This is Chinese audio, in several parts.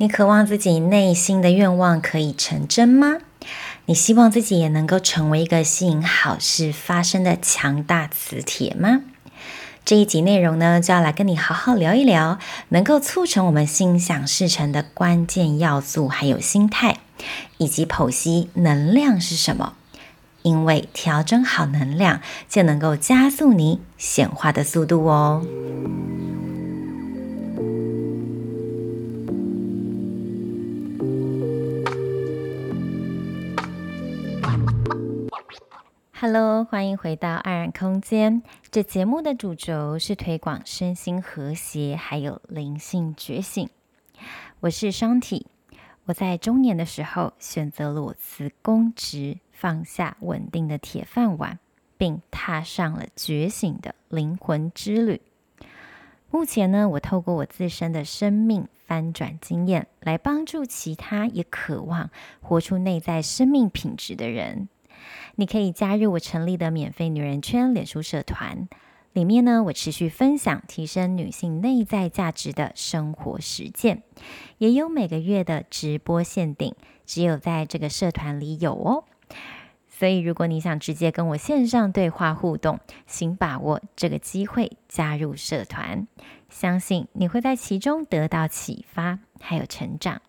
你渴望自己内心的愿望可以成真吗？你希望自己也能够成为一个吸引好事发生的强大磁铁吗？这一集内容呢，就要来跟你好好聊一聊，能够促成我们心想事成的关键要素，还有心态，以及剖析能量是什么。因为调整好能量，就能够加速你显化的速度哦。Hello，欢迎回到爱染空间。这节目的主轴是推广身心和谐，还有灵性觉醒。我是双体，我在中年的时候选择了辞公职，放下稳定的铁饭碗，并踏上了觉醒的灵魂之旅。目前呢，我透过我自身的生命翻转经验，来帮助其他也渴望活出内在生命品质的人。你可以加入我成立的免费女人圈脸书社团，里面呢，我持续分享提升女性内在价值的生活实践，也有每个月的直播限定，只有在这个社团里有哦。所以，如果你想直接跟我线上对话互动，请把握这个机会加入社团，相信你会在其中得到启发还有成长。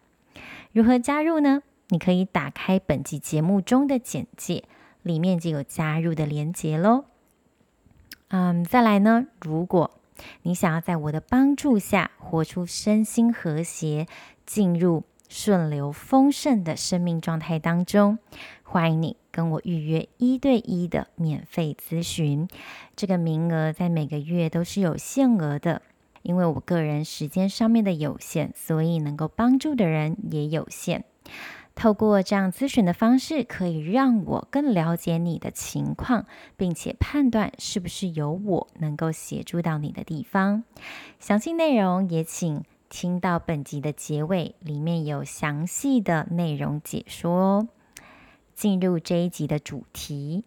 如何加入呢？你可以打开本集节目中的简介，里面就有加入的连结喽。嗯，再来呢，如果你想要在我的帮助下活出身心和谐，进入顺流丰盛的生命状态当中，欢迎你跟我预约一对一的免费咨询。这个名额在每个月都是有限额的，因为我个人时间上面的有限，所以能够帮助的人也有限。透过这样咨询的方式，可以让我更了解你的情况，并且判断是不是有我能够协助到你的地方。详细内容也请听到本集的结尾，里面有详细的内容解说哦。进入这一集的主题，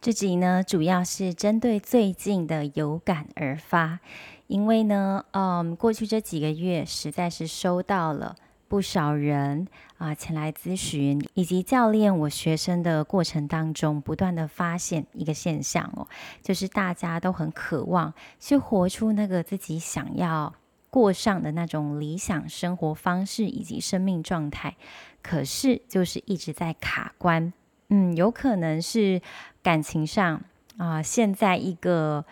这集呢主要是针对最近的有感而发，因为呢，嗯，过去这几个月实在是收到了。不少人啊前来咨询，以及教练我学生的过程当中，不断的发现一个现象哦，就是大家都很渴望去活出那个自己想要过上的那种理想生活方式以及生命状态，可是就是一直在卡关。嗯，有可能是感情上啊，现在一个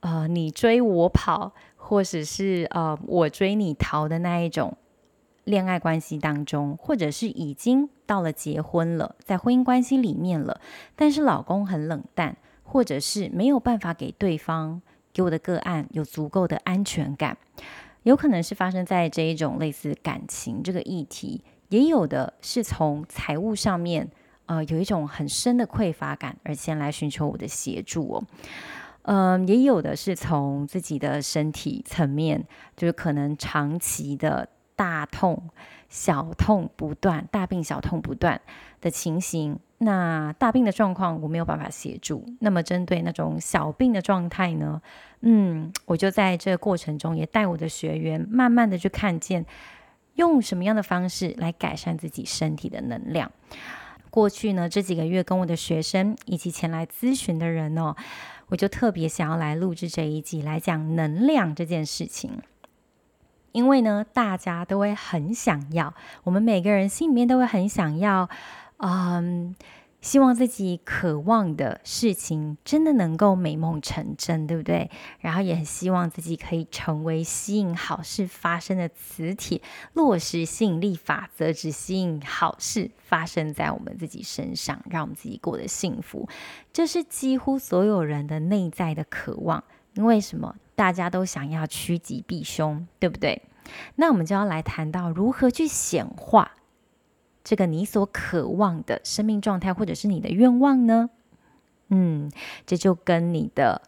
呃你追我跑，或者是呃我追你逃的那一种。恋爱关系当中，或者是已经到了结婚了，在婚姻关系里面了，但是老公很冷淡，或者是没有办法给对方给我的个案有足够的安全感，有可能是发生在这一种类似感情这个议题，也有的是从财务上面，呃，有一种很深的匮乏感而先来寻求我的协助哦，嗯、也有的是从自己的身体层面，就是可能长期的。大痛、小痛不断，大病小痛不断的情形。那大病的状况我没有办法协助。那么针对那种小病的状态呢？嗯，我就在这个过程中也带我的学员，慢慢的去看见，用什么样的方式来改善自己身体的能量。过去呢，这几个月跟我的学生以及前来咨询的人哦，我就特别想要来录制这一集来讲能量这件事情。因为呢，大家都会很想要，我们每个人心里面都会很想要，嗯，希望自己渴望的事情真的能够美梦成真，对不对？然后也很希望自己可以成为吸引好事发生的磁铁，落实吸引力法则，只吸引好事发生在我们自己身上，让我们自己过得幸福。这是几乎所有人的内在的渴望。因为什么？大家都想要趋吉避凶，对不对？那我们就要来谈到如何去显化这个你所渴望的生命状态，或者是你的愿望呢？嗯，这就跟你的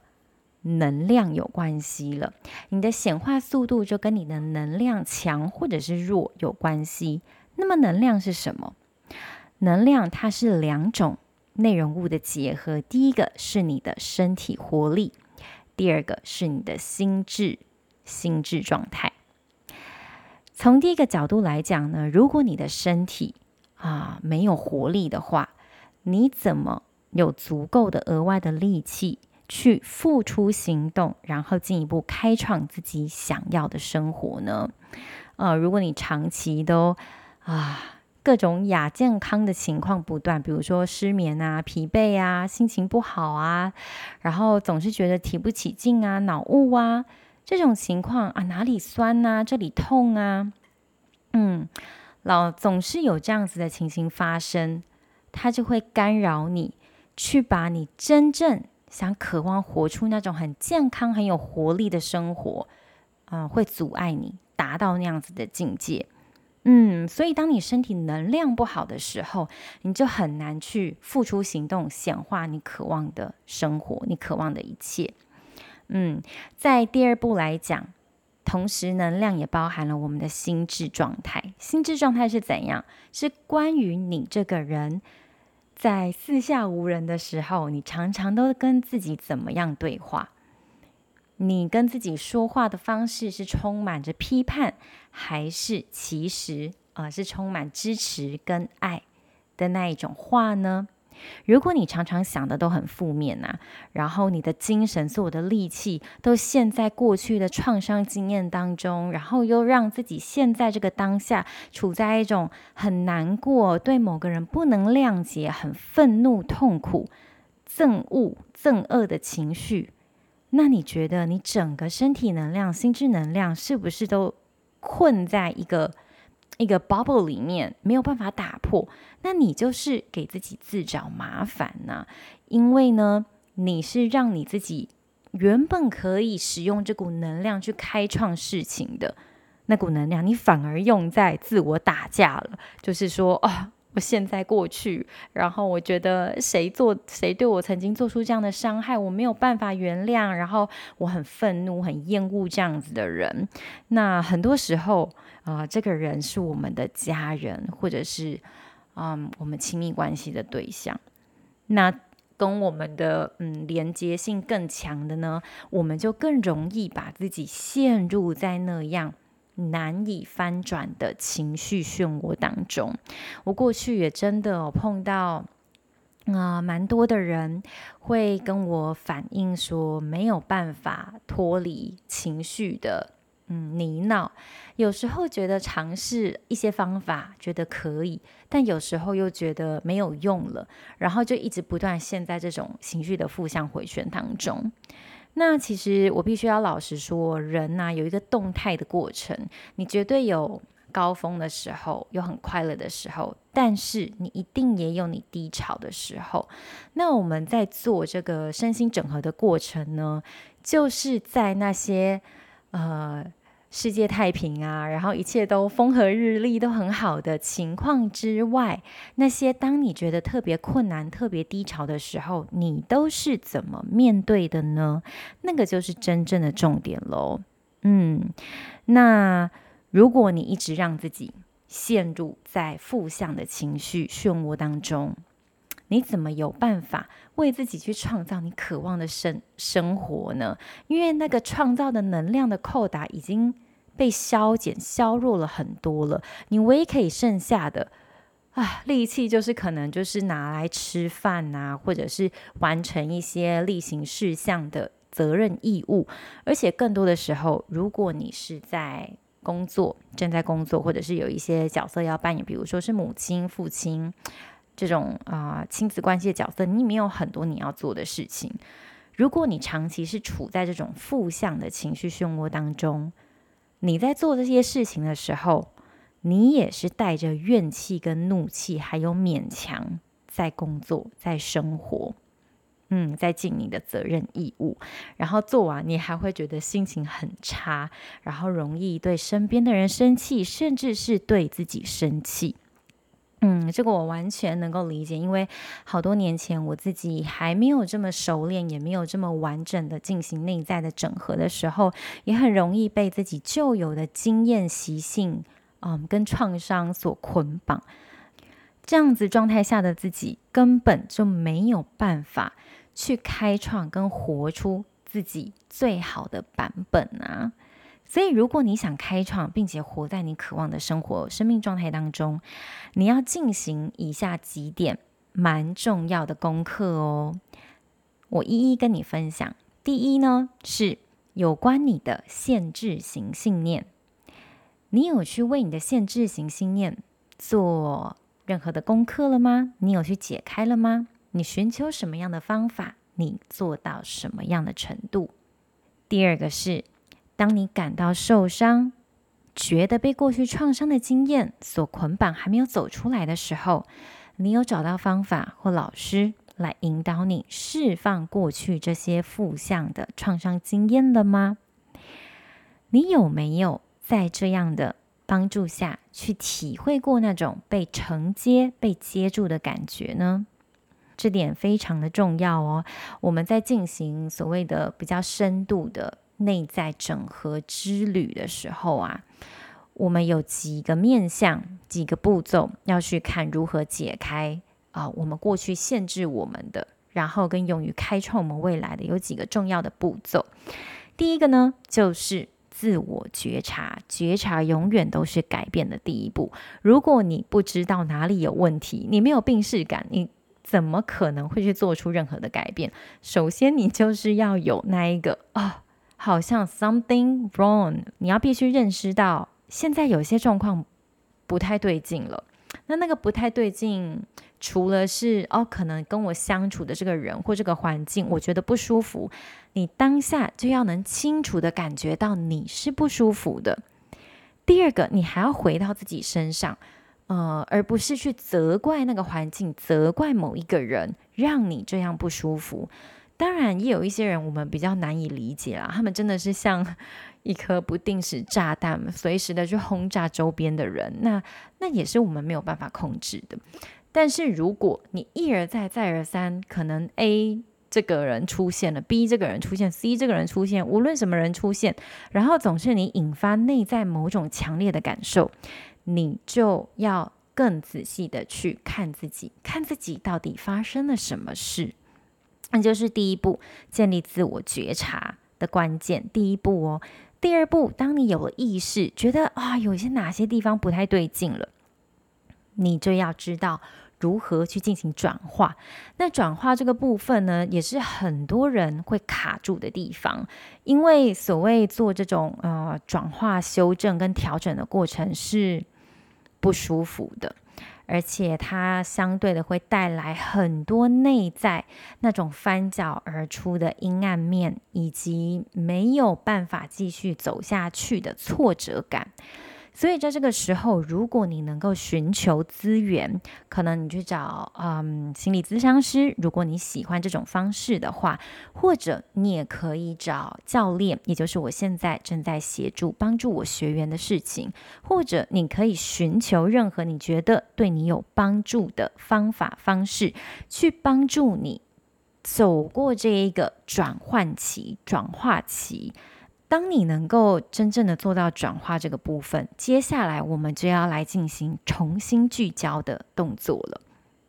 能量有关系了。你的显化速度就跟你的能量强或者是弱有关系。那么能量是什么？能量它是两种内容物的结合。第一个是你的身体活力。第二个是你的心智，心智状态。从第一个角度来讲呢，如果你的身体啊没有活力的话，你怎么有足够的额外的力气去付出行动，然后进一步开创自己想要的生活呢？呃，如果你长期都啊各种亚健康的情况不断，比如说失眠啊、疲惫啊、心情不好啊，然后总是觉得提不起劲啊、脑雾啊。这种情况啊，哪里酸啊，这里痛啊，嗯，老总是有这样子的情形发生，它就会干扰你去把你真正想渴望活出那种很健康、很有活力的生活，啊、会阻碍你达到那样子的境界，嗯，所以当你身体能量不好的时候，你就很难去付出行动，显化你渴望的生活，你渴望的一切。嗯，在第二步来讲，同时能量也包含了我们的心智状态。心智状态是怎样？是关于你这个人，在四下无人的时候，你常常都跟自己怎么样对话？你跟自己说话的方式是充满着批判，还是其实啊、是充满支持跟爱的那一种话呢？如果你常常想的都很负面呐、然后你的精神、所有的力气都陷在过去的创伤经验当中，然后又让自己现在这个当下处在一种很难过、对某个人不能谅解、很愤怒、痛苦、憎恶、憎恶的情绪，那你觉得你整个身体能量、心智能量是不是都困在一个？一个 bubble 里面没有办法打破，那你就是给自己自找麻烦呐、因为呢，你是让你自己原本可以使用这股能量去开创事情的那股能量，你反而用在自我打架了。就是说，哦。现在过去，然后我觉得谁做谁对我曾经做出这样的伤害，我没有办法原谅，然后我很愤怒、很厌恶这样子的人。那很多时候啊、呃，这个人是我们的家人，或者是嗯我们亲密关系的对象。那跟我们的嗯连接性更强的呢，我们就更容易把自己陷入在那样。难以翻转的情绪漩涡当中，我过去也真的有碰到啊，蛮多的人会跟我反映说，没有办法脱离情绪的嗯泥淖，有时候觉得尝试一些方法觉得可以，但有时候又觉得没有用了，然后就一直不断陷在这种情绪的负向回旋当中。那其实我必须要老实说，人呐、有一个动态的过程，你绝对有高峰的时候，有很快乐的时候，但是你一定也有你低潮的时候。那我们在做这个身心整合的过程呢，就是在那些呃。世界太平啊，然后一切都风和日丽，都很好的情况之外，那些当你觉得特别困难、特别低潮的时候，你都是怎么面对的呢？那个就是真正的重点喽。嗯，那如果你一直让自己陷入在负向的情绪漩涡当中，你怎么有办法为自己去创造你渴望的生生活呢？因为那个创造的能量的扣打已经被消减、削弱了很多了。你唯一可以剩下的啊力气，就是可能就是拿来吃饭啊，或者是完成一些例行事项的责任义务。而且更多的时候，如果你是在工作、正在工作，或者是有一些角色要扮演，比如说是母亲、父亲。这种啊、亲子关系的角色，你没有很多你要做的事情。如果你长期是处在这种负向的情绪漩涡当中，你在做这些事情的时候，你也是带着怨气跟怒气，还有勉强在工作、在生活，嗯，在尽你的责任义务。然后做完，你还会觉得心情很差，然后容易对身边的人生气，甚至是对自己生气。嗯，这个我完全能够理解，因为好多年前我自己还没有这么熟练，也没有这么完整的进行内在的整合的时候，也很容易被自己旧有的经验习性，嗯，跟创伤所捆绑。这样子状态下的自己根本就没有办法去开创跟活出自己最好的版本啊！所以，如果你想开创并且活在你渴望的生活、生命状态当中，你要进行以下几点蛮重要的功课哦。我一一跟你分享。第一呢，是有关你的限制型信念。你有去为你的限制型信念做任何的功课了吗？你有去解开了吗？你寻求什么样的方法？你做到什么样的程度？第二个是，当你感到受伤，觉得被过去创伤的经验所捆绑，还没有走出来的时候，你有找到方法或老师来引导你释放过去这些负向的创伤经验了吗？你有没有在这样的帮助下去体会过那种被承接、被接住的感觉呢？这点非常的重要哦。我们在进行所谓的比较深度的内在整合之旅的时候啊，我们有几个面向、几个步骤要去看如何解开啊、我们过去限制我们的，然后跟勇于开创我们未来的有几个重要的步骤。第一个呢，就是自我觉察，觉察永远都是改变的第一步。如果你不知道哪里有问题，你没有病视感，你。怎么可能会去做出任何的改变？首先，你就是要有那一个啊、哦，好像 something wrong，你要必须认识到现在有些状况不太对劲了。那那个不太对劲，除了是哦，可能跟我相处的这个人或这个环境，我觉得不舒服，你当下就要能清楚地感觉到你是不舒服的。第二个，你还要回到自己身上。呃，而不是去责怪那个环境，责怪某一个人让你这样不舒服。当然，也有一些人我们比较难以理解啦，他们真的是像 一颗不定时炸弹，随时的去轰炸周边的人。那那也是我们没有办法控制的。但是如果你一而再再而三，可能 A 这个人出现了，B 这个人出现，C 这个人出现，无论什么人出现，然后总是你引发内在某种强烈的感受。你就要更仔细的去看自己，看自己到底发生了什么事，那就是第一步，建立自我觉察的关键。第一步哦，第二步，当你有了意识，觉得啊，有些哪些地方不太对劲了，你就要知道如何去进行转化。那转化这个部分呢，也是很多人会卡住的地方，因为所谓做这种呃转化、修正跟调整的过程是。不舒服的，而且它相对的会带来很多内在那种翻搅而出的阴暗面，以及没有办法继续走下去的挫折感。所以在这个时候，如果你能够寻求资源，可能你去找嗯心理咨商师，如果你喜欢这种方式的话，或者你也可以找教练，也就是我现在正在协助帮助我学员的事情，或者你可以寻求任何你觉得对你有帮助的方法方式，去帮助你走过这一个转换期、转化期。当你能够真正的做到转化这个部分，接下来我们就要来进行重新聚焦的动作了。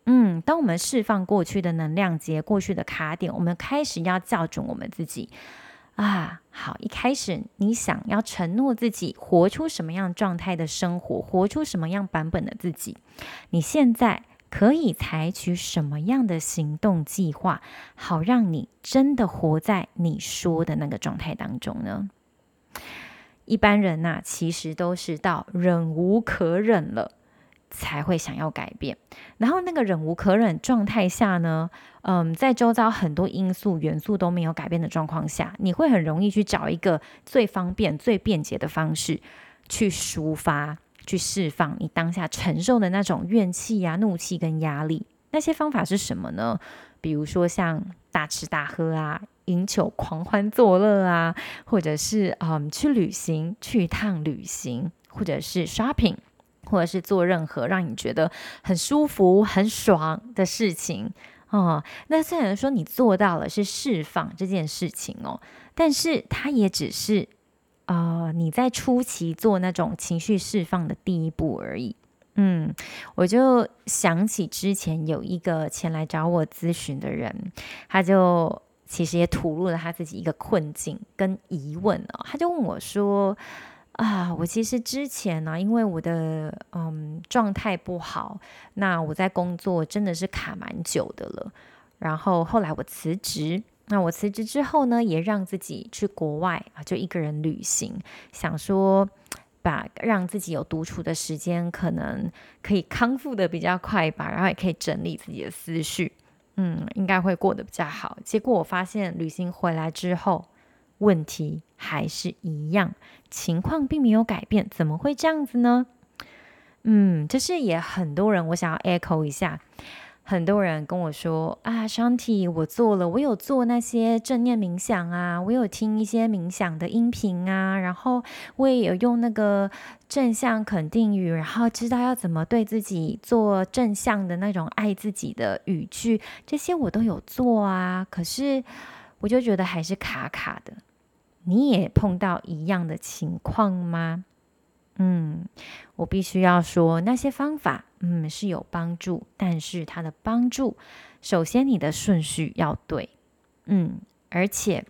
嗯，当我们释放过去的能量结、过去的卡点，我们开始要校准我们自己啊。好，一开始你想要承诺自己活出什么样状态的生活，活出什么样版本的自己，你现在。可以采取什么样的行动计划，好让你真的活在你说的那个状态当中呢？一般人呐、其实都是到忍无可忍了，才会想要改变。然后那个忍无可忍状态下呢，嗯，在周遭很多因素元素都没有改变的状况下，你会很容易去找一个最方便、最便捷的方式去抒发。去释放你当下承受的那种怨气呀、怒气跟压力，那些方法是什么呢？比如说像大吃大喝啊、饮酒狂欢作乐啊，或者是嗯去旅行、去一趟旅行，或者是 shopping，或者是做任何让你觉得很舒服、很爽的事情哦。那虽然说你做到了是释放这件事情哦，但是它也只是。啊、你在初期做那种情绪释放的第一步而已。嗯，我就想起之前有一个前来找我咨询的人，他就其实也吐露了他自己一个困境跟疑问哦。他就问我说：“啊，我其实之前呢、因为我的嗯状态不好，那我在工作真的是卡蛮久的了。然后后来我辞职，那我辞职之后呢，也让自己去国外啊，就一个人旅行，想说把让自己有独处的时间，可能可以康复的比较快吧，然后也可以整理自己的思绪。”嗯，应该会过得比较好。结果我发现旅行回来之后，问题还是一样，情况并没有改变。怎么会这样子呢？嗯，就是也很多人，我想要 echo 一下。很多人跟我说啊，Shanti，我做了，我有做那些正念冥想啊，我有听一些冥想的音频啊，然后我也有用那个正向肯定语，然后知道要怎么对自己做正向的那种爱自己的语句，这些我都有做啊。可是我就觉得还是卡卡的。你也碰到一样的情况吗？嗯，我必须要说，那些方法，嗯，是有帮助，但是它的帮助，首先你的顺序要对，嗯，而且，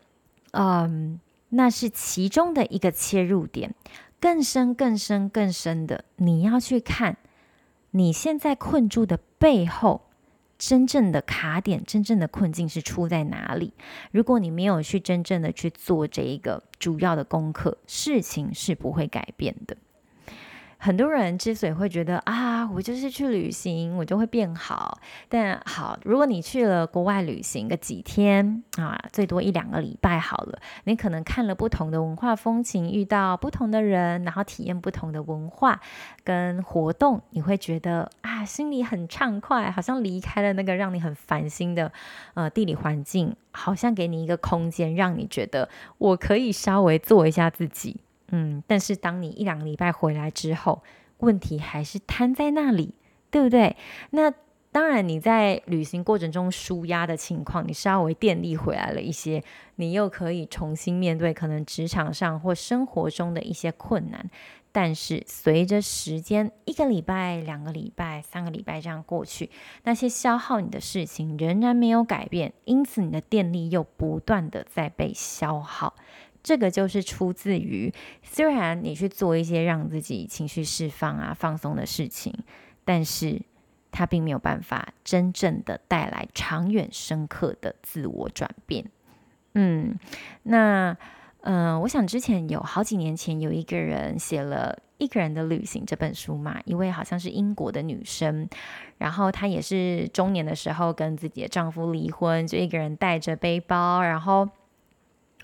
嗯，那是其中的一个切入点，更深、更深、更深的，你要去看你现在困住的背后，真正的卡点、真正的困境是出在哪里？如果你没有去真正的去做这一个主要的功课，事情是不会改变的。很多人之所以会觉得啊，我就是去旅行，我就会变好。但好，如果你去了国外旅行个几天啊，最多一两个礼拜好了，你可能看了不同的文化风情，遇到不同的人，然后体验不同的文化跟活动，你会觉得啊，心里很畅快，好像离开了那个让你很烦心的呃地理环境，好像给你一个空间，让你觉得我可以稍微做一下自己。嗯，但是当你一两个礼拜回来之后，问题还是摊在那里，对不对？那当然，你在旅行过程中舒压的情况，你稍微电力回来了一些，你又可以重新面对可能职场上或生活中的一些困难。但是随着时间，一个礼拜、两个礼拜、三个礼拜这样过去，那些消耗你的事情仍然没有改变，因此你的电力又不断的在被消耗。这个就是出自于，虽然你去做一些让自己情绪释放啊、放松的事情，但是它并没有办法真正的带来长远深刻的自我转变。嗯，那、呃，我想之前有好几年前有一个人写了《一个人的旅行》这本书嘛，一位好像是英国的女生，然后她也是中年的时候跟自己的丈夫离婚，就一个人带着背包，然后。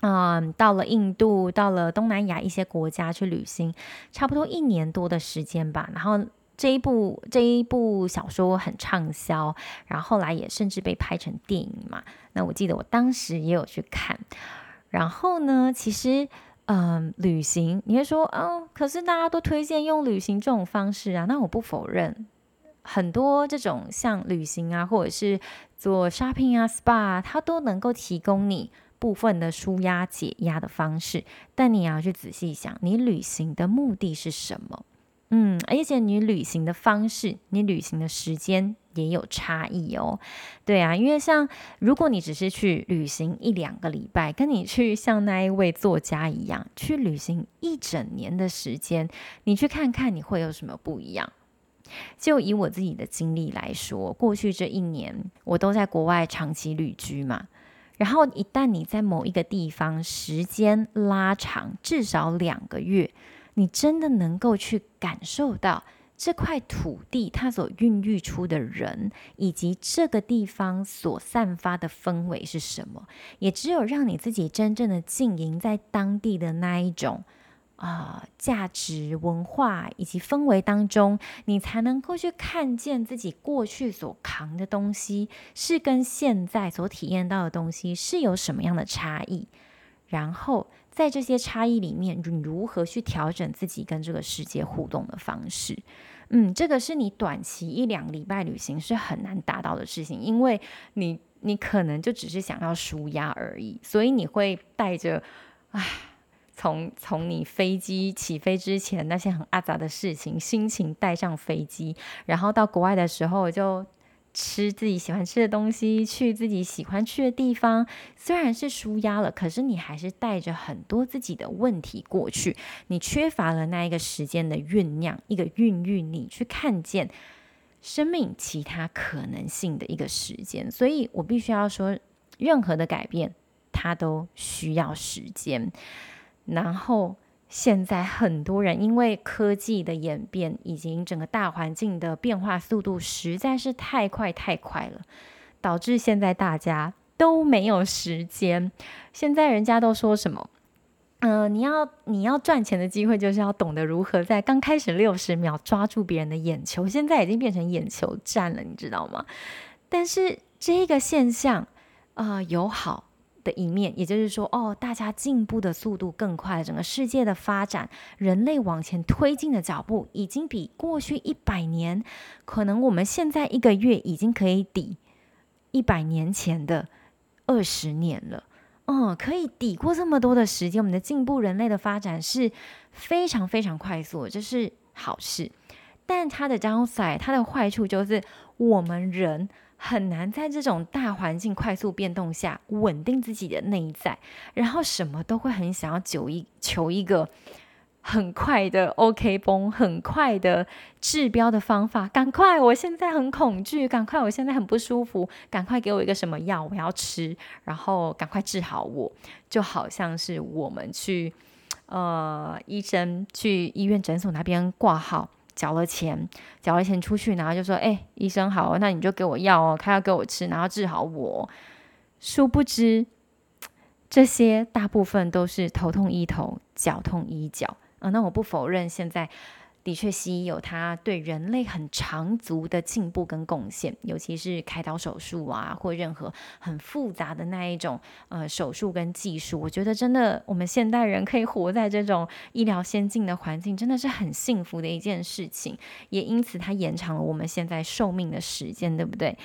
嗯，到了印度，到了东南亚一些国家去旅行，差不多一年多的时间吧。然后这一部这一部小说很畅销，然后后来也甚至被拍成电影嘛。那我记得我当时也有去看。然后呢，其实嗯，旅行你会说，哦，可是大家都推荐用旅行这种方式啊。那我不否认，很多这种像旅行啊，或者是做 shopping 啊、SPA，它都能够提供你。部分的舒压解压的方式，但你要去仔细想，你旅行的目的是什么？嗯，而且你旅行的方式，你旅行的时间也有差异哦。对啊，因为像如果你只是去旅行一两个礼拜，跟你去像那一位作家一样去旅行一整年的时间，你去看看你会有什么不一样？就以我自己的经历来说，过去这一年我都在国外长期旅居嘛。然后，一旦你在某一个地方时间拉长，至少两个月，你真的能够去感受到这块土地它所孕育出的人，以及这个地方所散发的氛围是什么。也只有让你自己真正的浸淫在当地的那一种。啊、价值、文化以及氛围当中，你才能够去看见自己过去所扛的东西是跟现在所体验到的东西是有什么样的差异，然后在这些差异里面，你如何去调整自己跟这个世界互动的方式？嗯，这个是你短期一两礼拜旅行是很难达到的事情，因为你你可能就只是想要舒压而已，所以你会带着唉。从从你飞机起飞之前那些很阿杂的事情，心情带上飞机，然后到国外的时候就吃自己喜欢吃的东西，去自己喜欢去的地方，虽然是舒压了，可是你还是带着很多自己的问题过去，你缺乏了那一个时间的酝酿，一个孕育你去看见生命其他可能性的一个时间。所以我必须要说，任何的改变，它都需要时间。然后。现在很多人因为科技的演变，以及整个大环境的变化速度实在是太快太快了，导致现在大家都没有时间。现在人家都说什么？嗯、呃，你要你要赚钱的机会，就是要懂得如何在刚开始六十秒抓住别人的眼球。现在已经变成眼球战了，你知道吗？但是这个现象，啊、呃，有好。的一面，也就是说，哦，大家进步的速度更快，整个世界的发展，人类往前推进的脚步，已经比过去一百年，可能我们现在一个月已经可以抵一百年前的二十年了。嗯，可以抵过这么多的时间，我们的进步，人类的发展是非常非常快速，这是好事。但它的 downside，它的坏处就是我们人。很难在这种大环境快速变动下稳定自己的内在，然后什么都会很想要求一求一个很快的 OK 绷，很快的治标的方法。赶快，我现在很恐惧，赶快，我现在很不舒服，赶快给我一个什么药，我要吃，然后赶快治好我。就好像是我们去呃医生去医院诊所那边挂号。缴了钱，缴了钱出去，然后就说：“哎，医生好，那你就给我药哦，开药给我吃，然后治好我。”殊不知，这些大部分都是头痛医头，脚痛医脚啊。那我不否认现在。的确，西医有它对人类很长足的进步跟贡献，尤其是开刀手术啊，或任何很复杂的那一种呃手术跟技术。我觉得真的，我们现代人可以活在这种医疗先进的环境，真的是很幸福的一件事情。也因此，它延长了我们现在寿命的时间，对不对？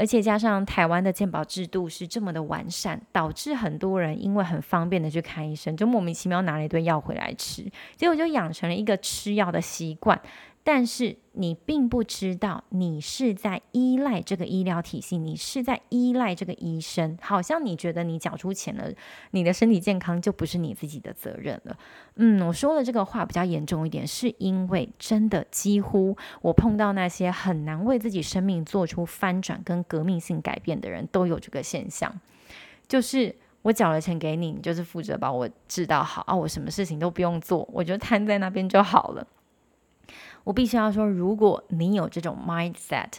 而且加上台湾的健保制度是这么的完善，导致很多人因为很方便的去看医生，就莫名其妙拿了一堆药回来吃，结果就养成了一个吃药的习惯。但是你并不知道，你是在依赖这个医疗体系，你是在依赖这个医生。好像你觉得你缴出钱了，你的身体健康就不是你自己的责任了。嗯，我说的这个话比较严重一点，是因为真的几乎我碰到那些很难为自己生命做出翻转跟革命性改变的人都有这个现象，就是我缴了钱给你，你就是负责把我治到好啊，我什么事情都不用做，我就瘫在那边就好了。我必须要说，如果你有这种 mindset，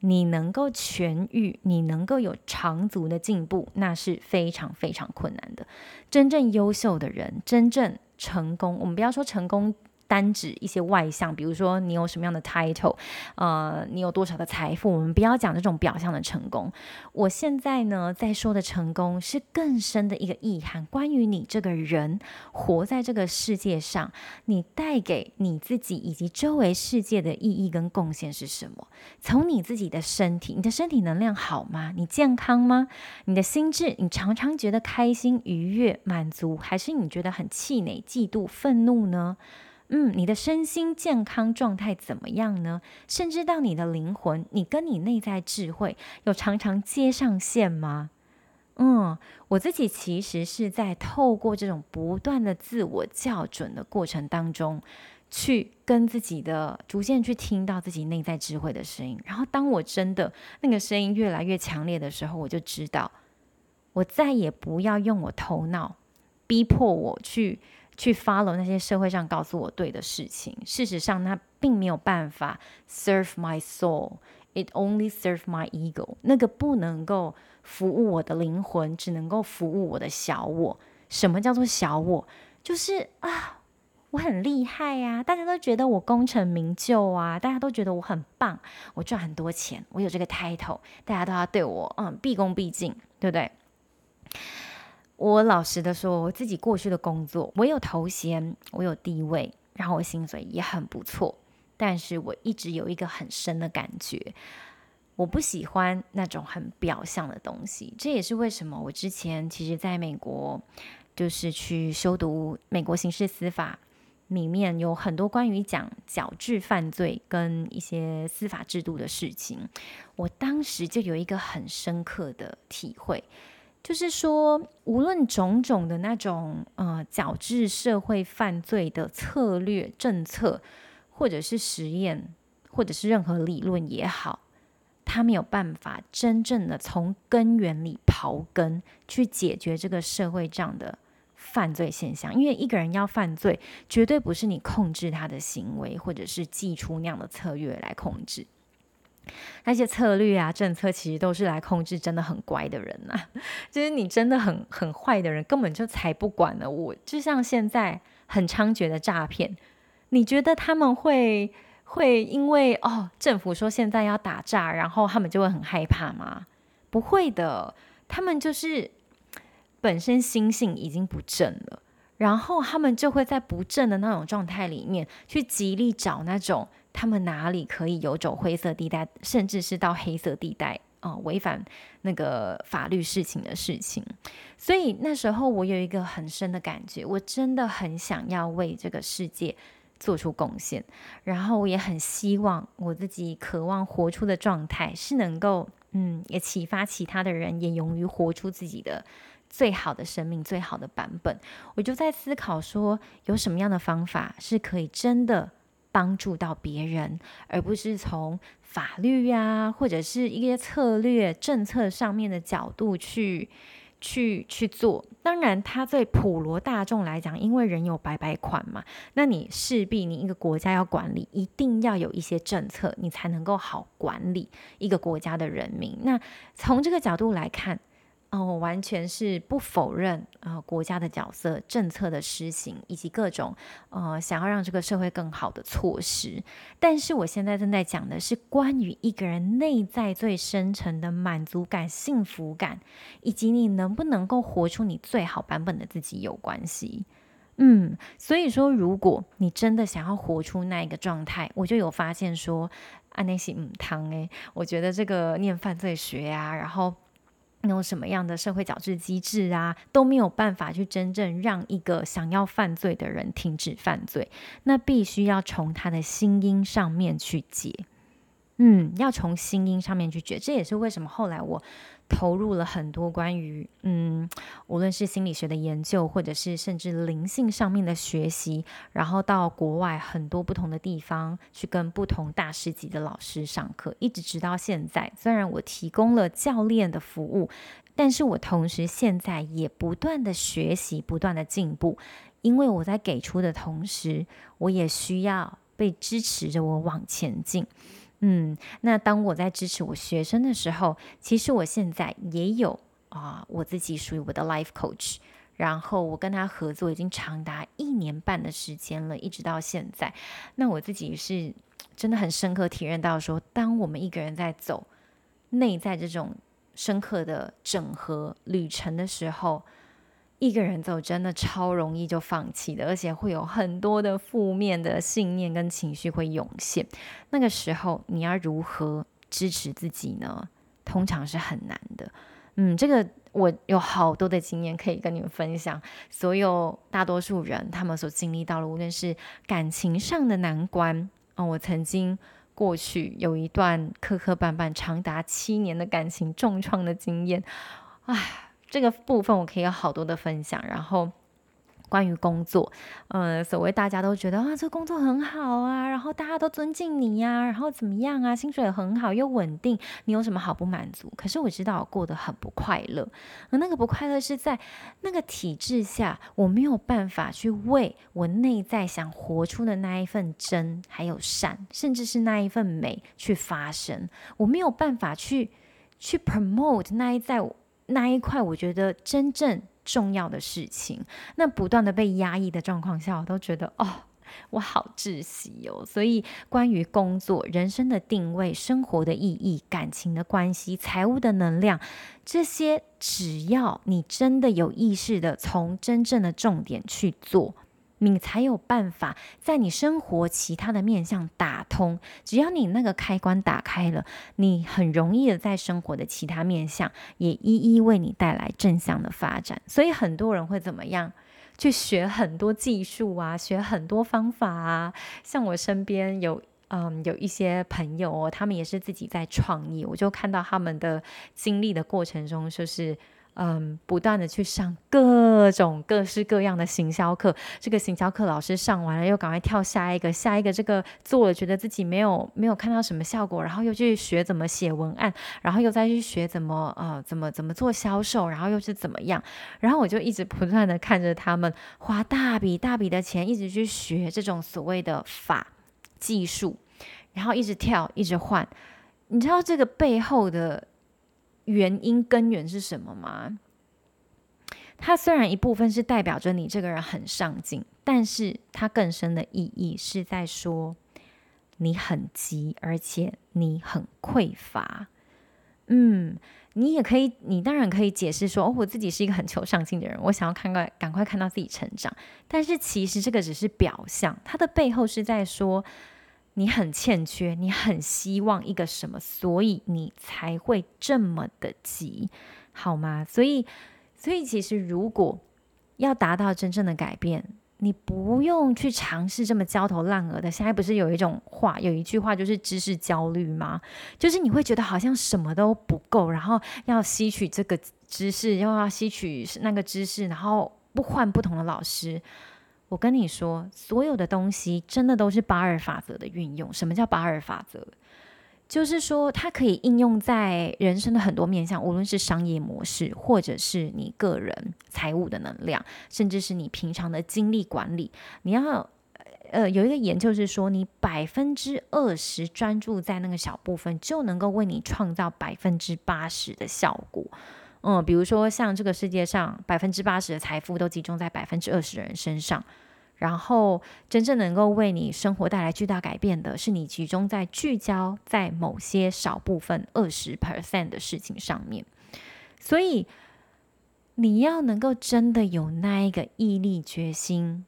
你能够痊愈，你能够有长足的进步，那是非常非常困难的。真正优秀的人，真正成功，我们不要说成功。单指一些外向，比如说你有什么样的 title，呃，你有多少的财富，我们不要讲这种表象的成功。我现在呢，在说的成功是更深的一个意涵，关于你这个人活在这个世界上，你带给你自己以及周围世界的意义跟贡献是什么？从你自己的身体，你的身体能量好吗？你健康吗？你的心智，你常常觉得开心、愉悦、满足，还是你觉得很气馁、嫉妒、愤怒呢？嗯，你的身心健康状态怎么样呢？甚至到你的灵魂，你跟你内在智慧有常常接上线吗？嗯，我自己其实是在透过这种不断的自我校准的过程当中，去跟自己的逐渐去听到自己内在智慧的声音。然后，当我真的那个声音越来越强烈的时候，我就知道，我再也不要用我头脑逼迫我去。去 follow 那些社会上告诉我对的事情，事实上，它并没有办法 serve my soul，it only serve my ego。那个不能够服务我的灵魂，只能够服务我的小我。什么叫做小我？就是啊，我很厉害呀，大家都觉得我功成名就啊，大家都觉得我很棒，我赚很多钱，我有这个 title，大家都要对我嗯毕恭毕敬，对不对？我老实的说，我自己过去的工作，我有头衔，我有地位，然后我薪水也很不错。但是我一直有一个很深的感觉，我不喜欢那种很表象的东西。这也是为什么我之前其实在美国，就是去修读美国刑事司法里面有很多关于讲矫治犯罪跟一些司法制度的事情，我当时就有一个很深刻的体会，就是说，无论种种的那种呃矫治社会犯罪的策略、政策，或者是实验，或者是任何理论也好。他没有办法真正的从根源里刨根去解决这个社会这样的犯罪现象，因为一个人要犯罪，绝对不是你控制他的行为，或者是祭出那样的策略来控制。那些策略啊、政策，其实都是来控制真的很乖的人呐、啊。就是你真的很很坏的人，根本就才不管呢。我就像现在很猖獗的诈骗，你觉得他们会？会因为哦，政府说现在要打诈，然后他们就会很害怕吗？不会的，他们就是本身心性已经不正了，然后他们就会在不正的那种状态里面去极力找那种他们哪里可以游走灰色地带，甚至是到黑色地带哦，违反那个法律事情的事情。所以那时候我有一个很深的感觉，我真的很想要为这个世界。做出贡献，然后我也很希望我自己渴望活出的状态是能够，嗯，也启发其他的人，也勇于活出自己的最好的生命、最好的版本。我就在思考说，有什么样的方法是可以真的帮助到别人，而不是从法律呀，或者是一些策略、政策上面的角度去。去去做，当然，它对普罗大众来讲，因为人有百百款嘛，那你势必你一个国家要管理，一定要有一些政策，你才能够好管理一个国家的人民。那从这个角度来看。哦，我完全是不否认啊、呃，国家的角色、政策的施行以及各种呃想要让这个社会更好的措施。但是我现在正在讲的是关于一个人内在最深层的满足感、幸福感，以及你能不能够活出你最好版本的自己有关系。嗯，所以说，如果你真的想要活出那一个状态，我就有发现说，啊，那些嗯汤诶，我觉得这个念犯罪学啊，然后。有什么样的社会矫治机制啊，都没有办法去真正让一个想要犯罪的人停止犯罪。那必须要从他的心音上面去解，嗯，要从心音上面去解。这也是为什么后来我。投入了很多关于嗯，无论是心理学的研究，或者是甚至灵性上面的学习，然后到国外很多不同的地方去跟不同大师级的老师上课，一直直到现在。虽然我提供了教练的服务，但是我同时现在也不断的学习，不断的进步，因为我在给出的同时，我也需要被支持着我往前进。嗯，那当我在支持我学生的时候，其实我现在也有啊，我自己属于我的 life coach，然后我跟他合作已经长达一年半的时间了，一直到现在。那我自己是真的很深刻体验到说，当我们一个人在走内在这种深刻的整合旅程的时候。一个人走真的超容易就放弃的，而且会有很多的负面的信念跟情绪会涌现。那个时候你要如何支持自己呢？通常是很难的。嗯，这个我有好多的经验可以跟你们分享。所有大多数人他们所经历到的，无论是感情上的难关啊、哦，我曾经过去有一段磕磕绊绊长达七年的感情重创的经验，唉。这个部分我可以有好多的分享，然后关于工作，嗯，所谓大家都觉得啊，这工作很好啊，然后大家都尊敬你呀，然后怎么样啊，薪水很好又稳定，你有什么好不满足？可是我知道我过得很不快乐，而那个不快乐是在那个体制下，我没有办法去为我内在想活出的那一份真，还有善，甚至是那一份美去发声，我没有办法去去 promote 那一在。那一块，我觉得真正重要的事情，那不断的被压抑的状况下，我都觉得哦，我好窒息哦。所以，关于工作、人生的定位、生活的意义、感情的关系、财务的能量，这些，只要你真的有意识的从真正的重点去做。你才有办法在你生活其他的面向打通。只要你那个开关打开了，你很容易的在生活的其他面向也一一为你带来正向的发展。所以很多人会怎么样？去学很多技术啊，学很多方法啊。像我身边有嗯有一些朋友哦，他们也是自己在创业，我就看到他们的经历的过程中，就是。嗯，不断的去上各种各式各样的行销课，这个行销课老师上完了，又赶快跳下一个，下一个这个做了，觉得自己没有没有看到什么效果，然后又去学怎么写文案，然后又再去学怎么呃怎么怎么做销售，然后又是怎么样，然后我就一直不断的看着他们花大笔大笔的钱，一直去学这种所谓的法技术，然后一直跳，一直换，你知道这个背后的。原因根源是什么吗？它虽然一部分是代表着你这个人很上进，但是它更深的意义是在说你很急，而且你很匮乏。嗯，你也可以，你当然可以解释说，哦，我自己是一个很求上进的人，我想要看快，赶快看到自己成长。但是其实这个只是表象，它的背后是在说。你很欠缺，你很希望一个什么，所以你才会这么的急，好吗？所以，所以其实如果要达到真正的改变，你不用去尝试这么焦头烂额的。现在不是有一种话，有一句话就是知识焦虑吗？就是你会觉得好像什么都不够，然后要吸取这个知识，又要吸取那个知识，然后不换不同的老师。我跟你说，所有的东西真的都是八二法则的运用。什么叫八二法则？就是说，它可以应用在人生的很多面向，无论是商业模式，或者是你个人财务的能量，甚至是你平常的精力管理。你要，呃，有一个研究是说，你百分之二十专注在那个小部分，就能够为你创造百分之八十的效果。嗯，比如说像这个世界上百分之八十的财富都集中在百分之二十的人身上，然后真正能够为你生活带来巨大改变的是你集中在聚焦在某些少部分二十 percent 的事情上面，所以你要能够真的有那一个毅力、决心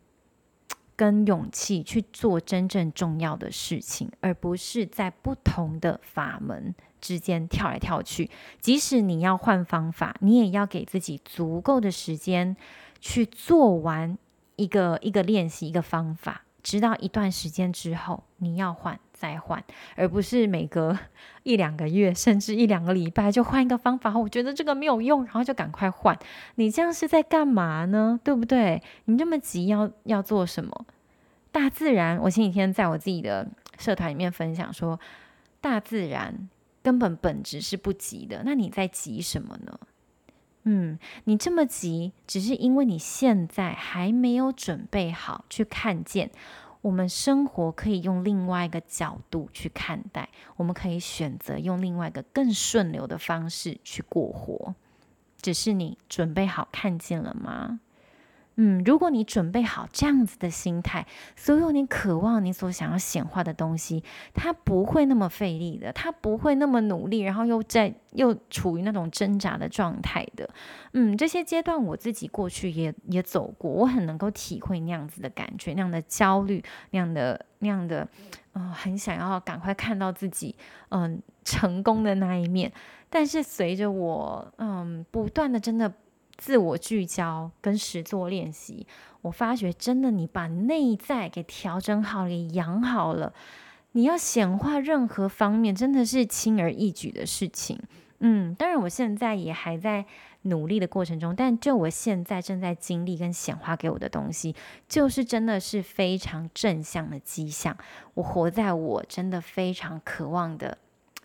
跟勇气去做真正重要的事情，而不是在不同的法门。之间跳来跳去，即使你要换方法，你也要给自己足够的时间去做完一个一个练习，一个方法，直到一段时间之后，你要换再换，而不是每隔 一两个月，甚至一两个礼拜就换一个方法。我觉得这个没有用，然后就赶快换。你这样是在干嘛呢？对不对？你这么急要要做什么？大自然，我前几天在我自己的社团里面分享说，大自然。根本本质是不急的，那你在急什么呢？嗯，你这么急，只是因为你现在还没有准备好去看见，我们生活可以用另外一个角度去看待，我们可以选择用另外一个更顺流的方式去过活，只是你准备好看见了吗？嗯，如果你准备好这样子的心态，所有你渴望、你所想要显化的东西，它不会那么费力的，它不会那么努力，然后又在又处于那种挣扎的状态的。嗯，这些阶段我自己过去也也走过，我很能够体会那样子的感觉，那样的焦虑，那样的那样的，嗯、呃，很想要赶快看到自己嗯、成功的那一面。但是随着我嗯不断的真的。自我聚焦跟实作练习，我发觉真的，你把内在给调整好了，给养好了，你要显化任何方面，真的是轻而易举的事情。嗯，当然，我现在也还在努力的过程中，但就我现在正在经历跟显化给我的东西，就是真的是非常正向的迹象。我活在我真的非常渴望的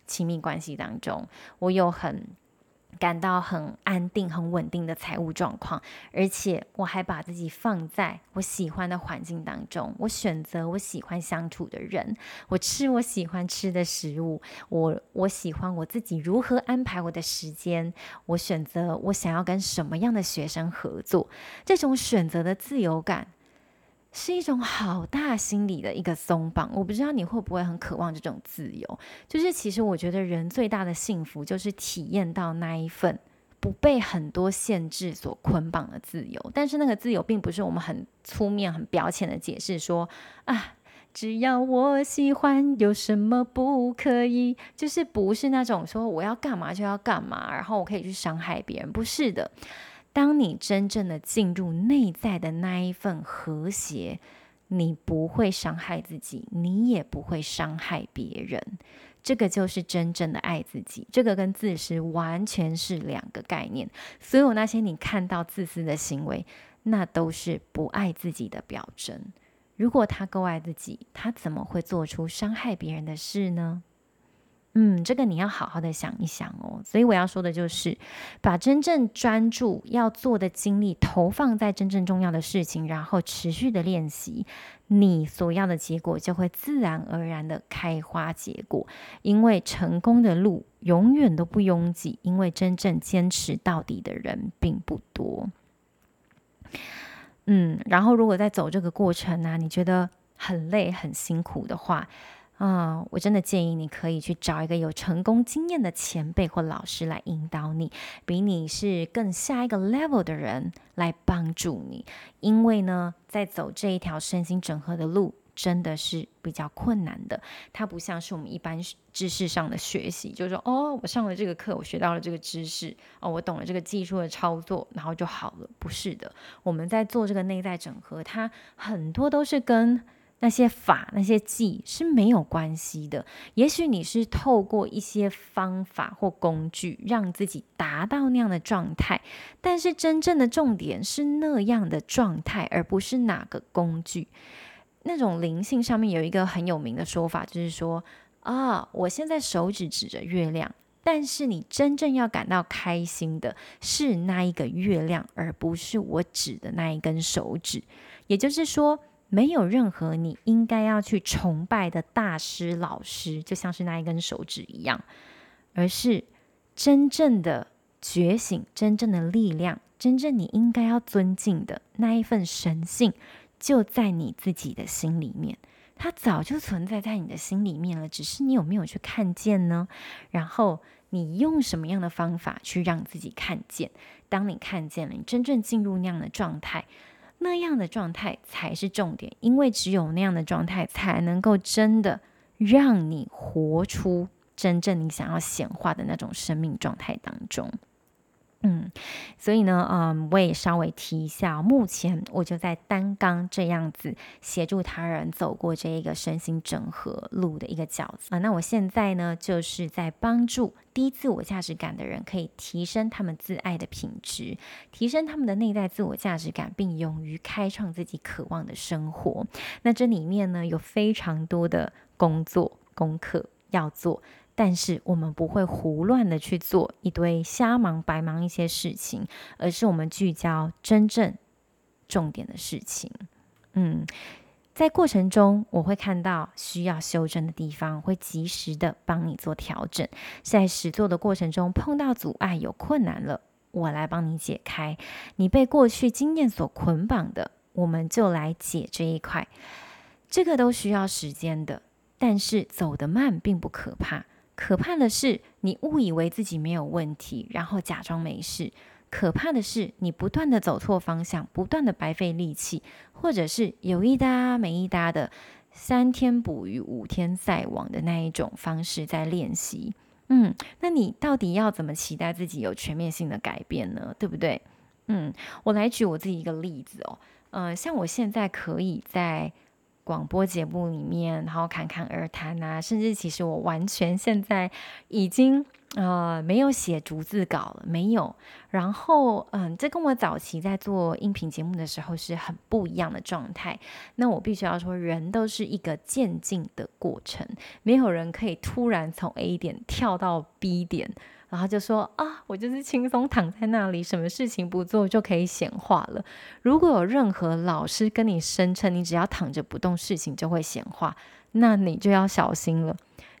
亲密关系当中，我有很。感到很安定、很稳定的财务状况，而且我还把自己放在我喜欢的环境当中。我选择我喜欢相处的人，我吃我喜欢吃的食物，我我喜欢我自己如何安排我的时间。我选择我想要跟什么样的学生合作，这种选择的自由感。是一种好大心理的一个松绑，我不知道你会不会很渴望这种自由。就是其实我觉得人最大的幸福就是体验到那一份不被很多限制所捆绑的自由。但是那个自由并不是我们很粗面、很表浅的解释说啊，只要我喜欢，有什么不可以？就是不是那种说我要干嘛就要干嘛，然后我可以去伤害别人，不是的。当你真正的进入内在的那一份和谐，你不会伤害自己，你也不会伤害别人。这个就是真正的爱自己，这个跟自私完全是两个概念。所有那些你看到自私的行为，那都是不爱自己的表征。如果他够爱自己，他怎么会做出伤害别人的事呢？嗯，这个你要好好的想一想哦。所以我要说的就是，把真正专注要做的精力投放在真正重要的事情，然后持续的练习，你所要的结果就会自然而然的开花结果。因为成功的路永远都不拥挤，因为真正坚持到底的人并不多。嗯，然后如果在走这个过程呢，你觉得很累、很辛苦的话，啊、嗯，我真的建议你可以去找一个有成功经验的前辈或老师来引导你，比你是更下一个 level 的人来帮助你。因为呢，在走这一条身心整合的路，真的是比较困难的。它不像是我们一般知识上的学习，就是说，哦，我上了这个课，我学到了这个知识，哦，我懂了这个技术的操作，然后就好了。不是的，我们在做这个内在整合，它很多都是跟那些法、那些技是没有关系的。也许你是透过一些方法或工具，让自己达到那样的状态，但是真正的重点是那样的状态，而不是哪个工具。那种灵性上面有一个很有名的说法，就是说啊，我现在手指指着月亮，但是你真正要感到开心的是那一个月亮，而不是我指的那一根手指。也就是说。没有任何你应该要去崇拜的大师、老师，就像是那一根手指一样，而是真正的觉醒、真正的力量、真正你应该要尊敬的那一份神性，就在你自己的心里面。它早就存在在你的心里面了，只是你有没有去看见呢？然后你用什么样的方法去让自己看见？当你看见了，你真正进入那样的状态。那样的状态才是重点，因为只有那样的状态，才能够真的让你活出真正你想要显化的那种生命状态当中。嗯，所以呢，嗯，我也稍微提一下，目前我就在担纲这样子协助他人走过这一个身心整合路的一个角色啊。那我现在呢，就是在帮助低自我价值感的人，可以提升他们自爱的品质，提升他们的内在自我价值感，并勇于开创自己渴望的生活。那这里面呢，有非常多的工作功课要做。但是我们不会胡乱的去做一堆瞎忙白忙一些事情，而是我们聚焦真正重点的事情。嗯，在过程中我会看到需要修正的地方，会及时的帮你做调整。在实作的过程中碰到阻碍有困难了，我来帮你解开。你被过去经验所捆绑的，我们就来解这一块。这个都需要时间的，但是走得慢并不可怕。可怕的是，你误以为自己没有问题，然后假装没事。可怕的是，你不断的走错方向，不断的白费力气，或者是有一搭没一搭的三天捕鱼五天晒网的那一种方式在练习。嗯，那你到底要怎么期待自己有全面性的改变呢？对不对？嗯，我来举我自己一个例子哦。嗯、呃，像我现在可以在。广播节目里面，然后侃侃而谈啊，甚至其实我完全现在已经呃没有写逐字稿了，没有。然后嗯，这跟我早期在做音频节目的时候是很不一样的状态。那我必须要说，人都是一个渐进的过程，没有人可以突然从 A 点跳到 B 点。然后就说啊，我就是轻松躺在那里，什么事情不做就可以显化了。如果有任何老师跟你声称你只要躺着不动，事情就会显化，那你就要小心了。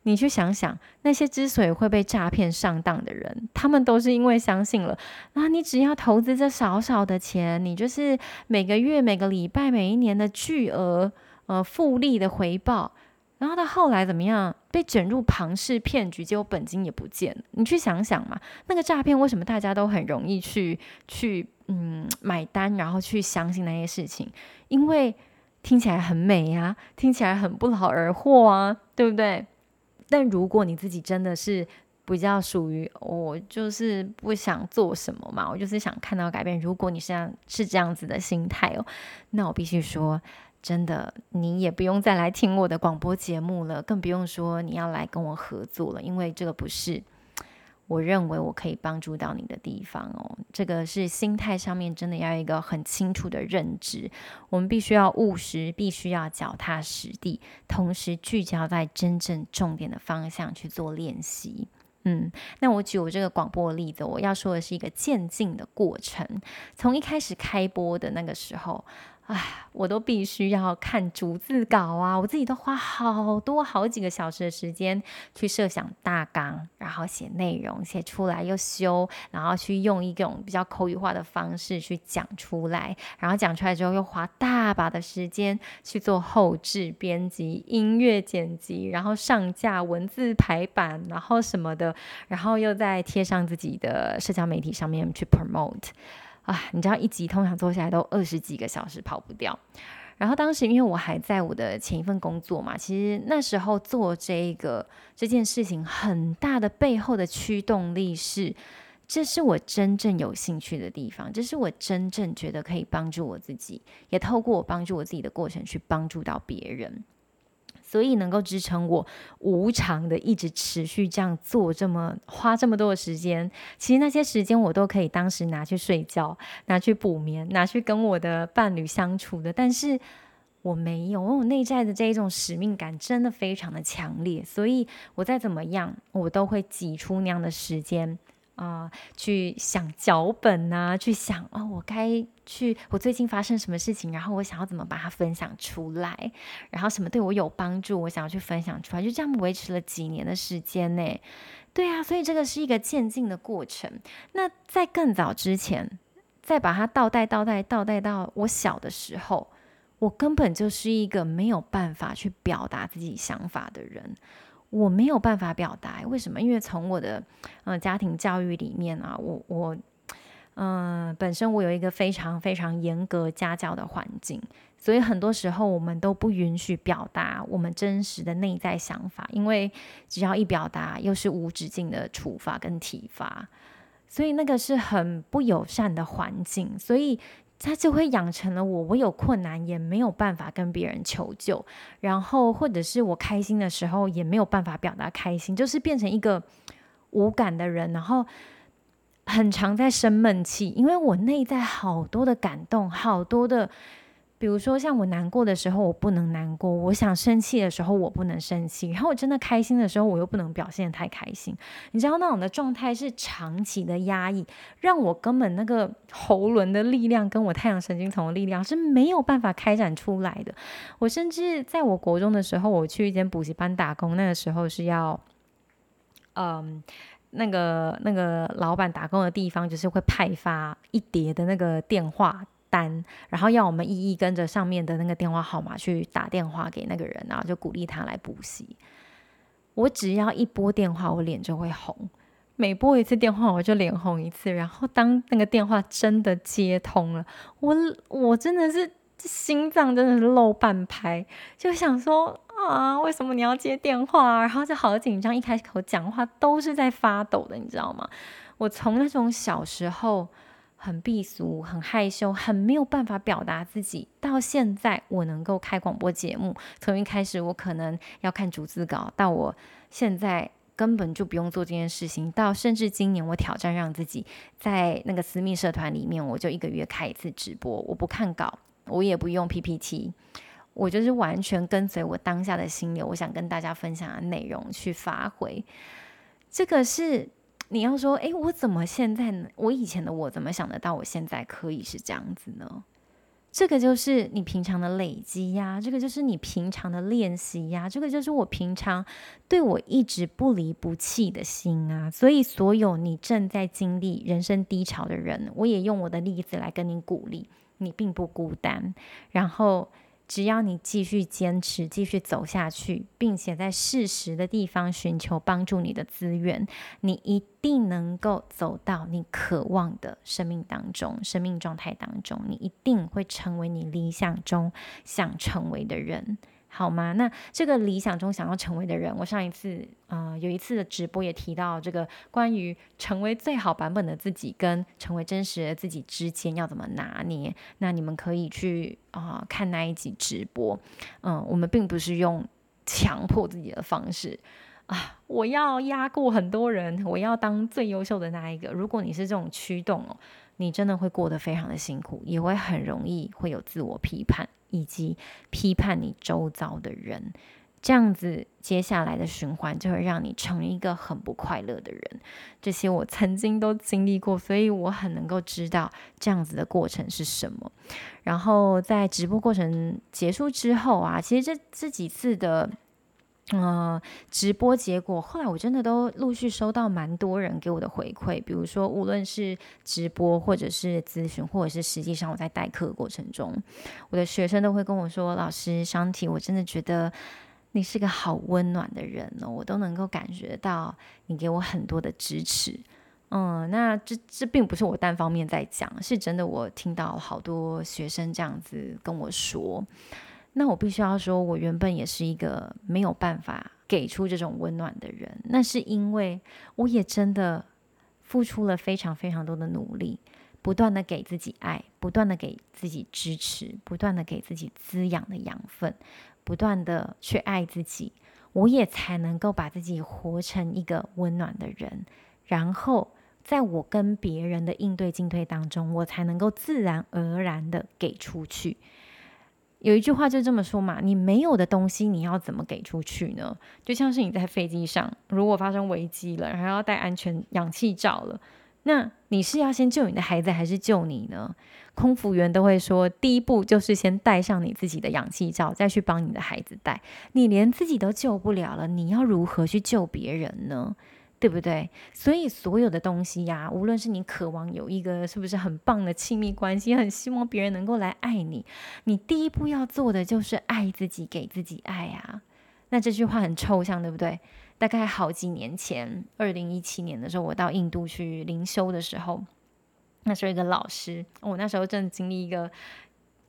你去想想，那些之所以会被诈骗上当的人，他们都是因为相信了啊，你只要投资这少少的钱，你就是每个月、每个礼拜、每一年的巨额呃复利的回报。然后到后来怎么样？被卷入庞氏骗局，结果本金也不见。你去想想嘛，那个诈骗为什么大家都很容易去去嗯买单，然后去相信那些事情？因为听起来很美啊，听起来很不劳而获啊，对不对？但如果你自己真的是比较属于我就是不想做什么嘛，我就是想看到改变。如果你是这样是这样子的心态哦，那我必须说。真的，你也不用再来听我的广播节目了，更不用说你要来跟我合作了，因为这个不是我认为我可以帮助到你的地方哦。这个是心态上面真的要有一个很清楚的认知，我们必须要务实，必须要脚踏实地，同时聚焦在真正重点的方向去做练习。嗯，那我举我这个广播的例子，我要说的是一个渐进的过程，从一开始开播的那个时候。唉，我都必须要看逐字稿啊！我自己都花好多好几个小时的时间去设想大纲，然后写内容，写出来又修，然后去用一种比较口语化的方式去讲出来，然后讲出来之后又花大把的时间去做后置、编辑、音乐剪辑，然后上架文字排版，然后什么的，然后又再贴上自己的社交媒体上面去 promote。啊，你知道一集通常做下来都二十几个小时跑不掉。然后当时因为我还在我的前一份工作嘛，其实那时候做这个这件事情很大的背后的驱动力是，这是我真正有兴趣的地方，这是我真正觉得可以帮助我自己，也透过我帮助我自己的过程去帮助到别人。所以能够支撑我无偿的一直持续这样做，这么花这么多的时间，其实那些时间我都可以当时拿去睡觉，拿去补眠，拿去跟我的伴侣相处的。但是我没有，我内在的这一种使命感真的非常的强烈，所以我再怎么样，我都会挤出那样的时间。啊、去想脚本啊，去想哦，我该去，我最近发生什么事情，然后我想要怎么把它分享出来，然后什么对我有帮助，我想要去分享出来，就这样维持了几年的时间呢。对啊，所以这个是一个渐进的过程。那在更早之前，再把它倒带、倒带、倒带到我小的时候，我根本就是一个没有办法去表达自己想法的人。我没有办法表达，为什么？因为从我的呃家庭教育里面啊，我我嗯、本身我有一个非常非常严格家教的环境，所以很多时候我们都不允许表达我们真实的内在想法，因为只要一表达，又是无止境的处罚跟体罚，所以那个是很不友善的环境，所以。他就会养成了我，我有困难也没有办法跟别人求救，然后或者是我开心的时候也没有办法表达开心，就是变成一个无感的人，然后很常在生闷气，因为我内在好多的感动，好多的。比如说，像我难过的时候，我不能难过；我想生气的时候，我不能生气。然后我真的开心的时候，我又不能表现得太开心。你知道那种的状态是长期的压抑，让我根本那个喉轮的力量跟我太阳神经丛的力量是没有办法开展出来的。我甚至在我国中的时候，我去一间补习班打工，那个时候是要，嗯，那个那个老板打工的地方就是会派发一叠的那个电话。单，然后要我们一一跟着上面的那个电话号码去打电话给那个人，然后就鼓励他来补习。我只要一拨电话，我脸就会红，每拨一次电话我就脸红一次。然后当那个电话真的接通了，我我真的是心脏真的是漏半拍，就想说啊，为什么你要接电话？然后就好紧张，一开口讲话都是在发抖的，你知道吗？我从那种小时候。很避俗，很害羞，很没有办法表达自己。到现在，我能够开广播节目，从一开始我可能要看逐字稿，到我现在根本就不用做这件事情，到甚至今年我挑战让自己在那个私密社团里面，我就一个月开一次直播，我不看稿，我也不用 PPT，我就是完全跟随我当下的心流，我想跟大家分享的内容去发挥。这个是。你要说，诶，我怎么现在？我以前的我怎么想得到，我现在可以是这样子呢？这个就是你平常的累积呀，这个就是你平常的练习呀，这个就是我平常对我一直不离不弃的心啊。所以，所有你正在经历人生低潮的人，我也用我的例子来跟你鼓励，你并不孤单。然后。只要你继续坚持，继续走下去，并且在适时的地方寻求帮助你的资源，你一定能够走到你渴望的生命当中、生命状态当中。你一定会成为你理想中想成为的人。好吗？那这个理想中想要成为的人，我上一次呃有一次的直播也提到这个关于成为最好版本的自己跟成为真实的自己之间要怎么拿捏。那你们可以去啊、看那一集直播。嗯，我们并不是用强迫自己的方式啊，我要压过很多人，我要当最优秀的那一个。如果你是这种驱动哦，你真的会过得非常的辛苦，也会很容易会有自我批判。以及批判你周遭的人，这样子接下来的循环就会让你成为一个很不快乐的人。这些我曾经都经历过，所以我很能够知道这样子的过程是什么。然后在直播过程结束之后啊，其实这这几次的。嗯、呃，直播结果后来我真的都陆续收到蛮多人给我的回馈，比如说无论是直播或者是咨询，或者是实际上我在代课过程中，我的学生都会跟我说：“老师，商体，我真的觉得你是个好温暖的人哦，我都能够感觉到你给我很多的支持。”嗯，那这这并不是我单方面在讲，是真的，我听到好多学生这样子跟我说。那我必须要说，我原本也是一个没有办法给出这种温暖的人。那是因为我也真的付出了非常非常多的努力，不断的给自己爱，不断的给自己支持，不断的给自己滋养的养分，不断的去爱自己，我也才能够把自己活成一个温暖的人。然后，在我跟别人的应对进退当中，我才能够自然而然的给出去。有一句话就这么说嘛，你没有的东西，你要怎么给出去呢？就像是你在飞机上，如果发生危机了，然后要戴安全氧气罩了，那你是要先救你的孩子，还是救你呢？空服员都会说，第一步就是先戴上你自己的氧气罩，再去帮你的孩子戴。你连自己都救不了了，你要如何去救别人呢？对不对？所以所有的东西呀，无论是你渴望有一个是不是很棒的亲密关系，很希望别人能够来爱你，你第一步要做的就是爱自己，给自己爱啊。那这句话很抽象，对不对？大概好几年前，二零一七年的时候，我到印度去灵修的时候，那时候一个老师，我那时候正经历一个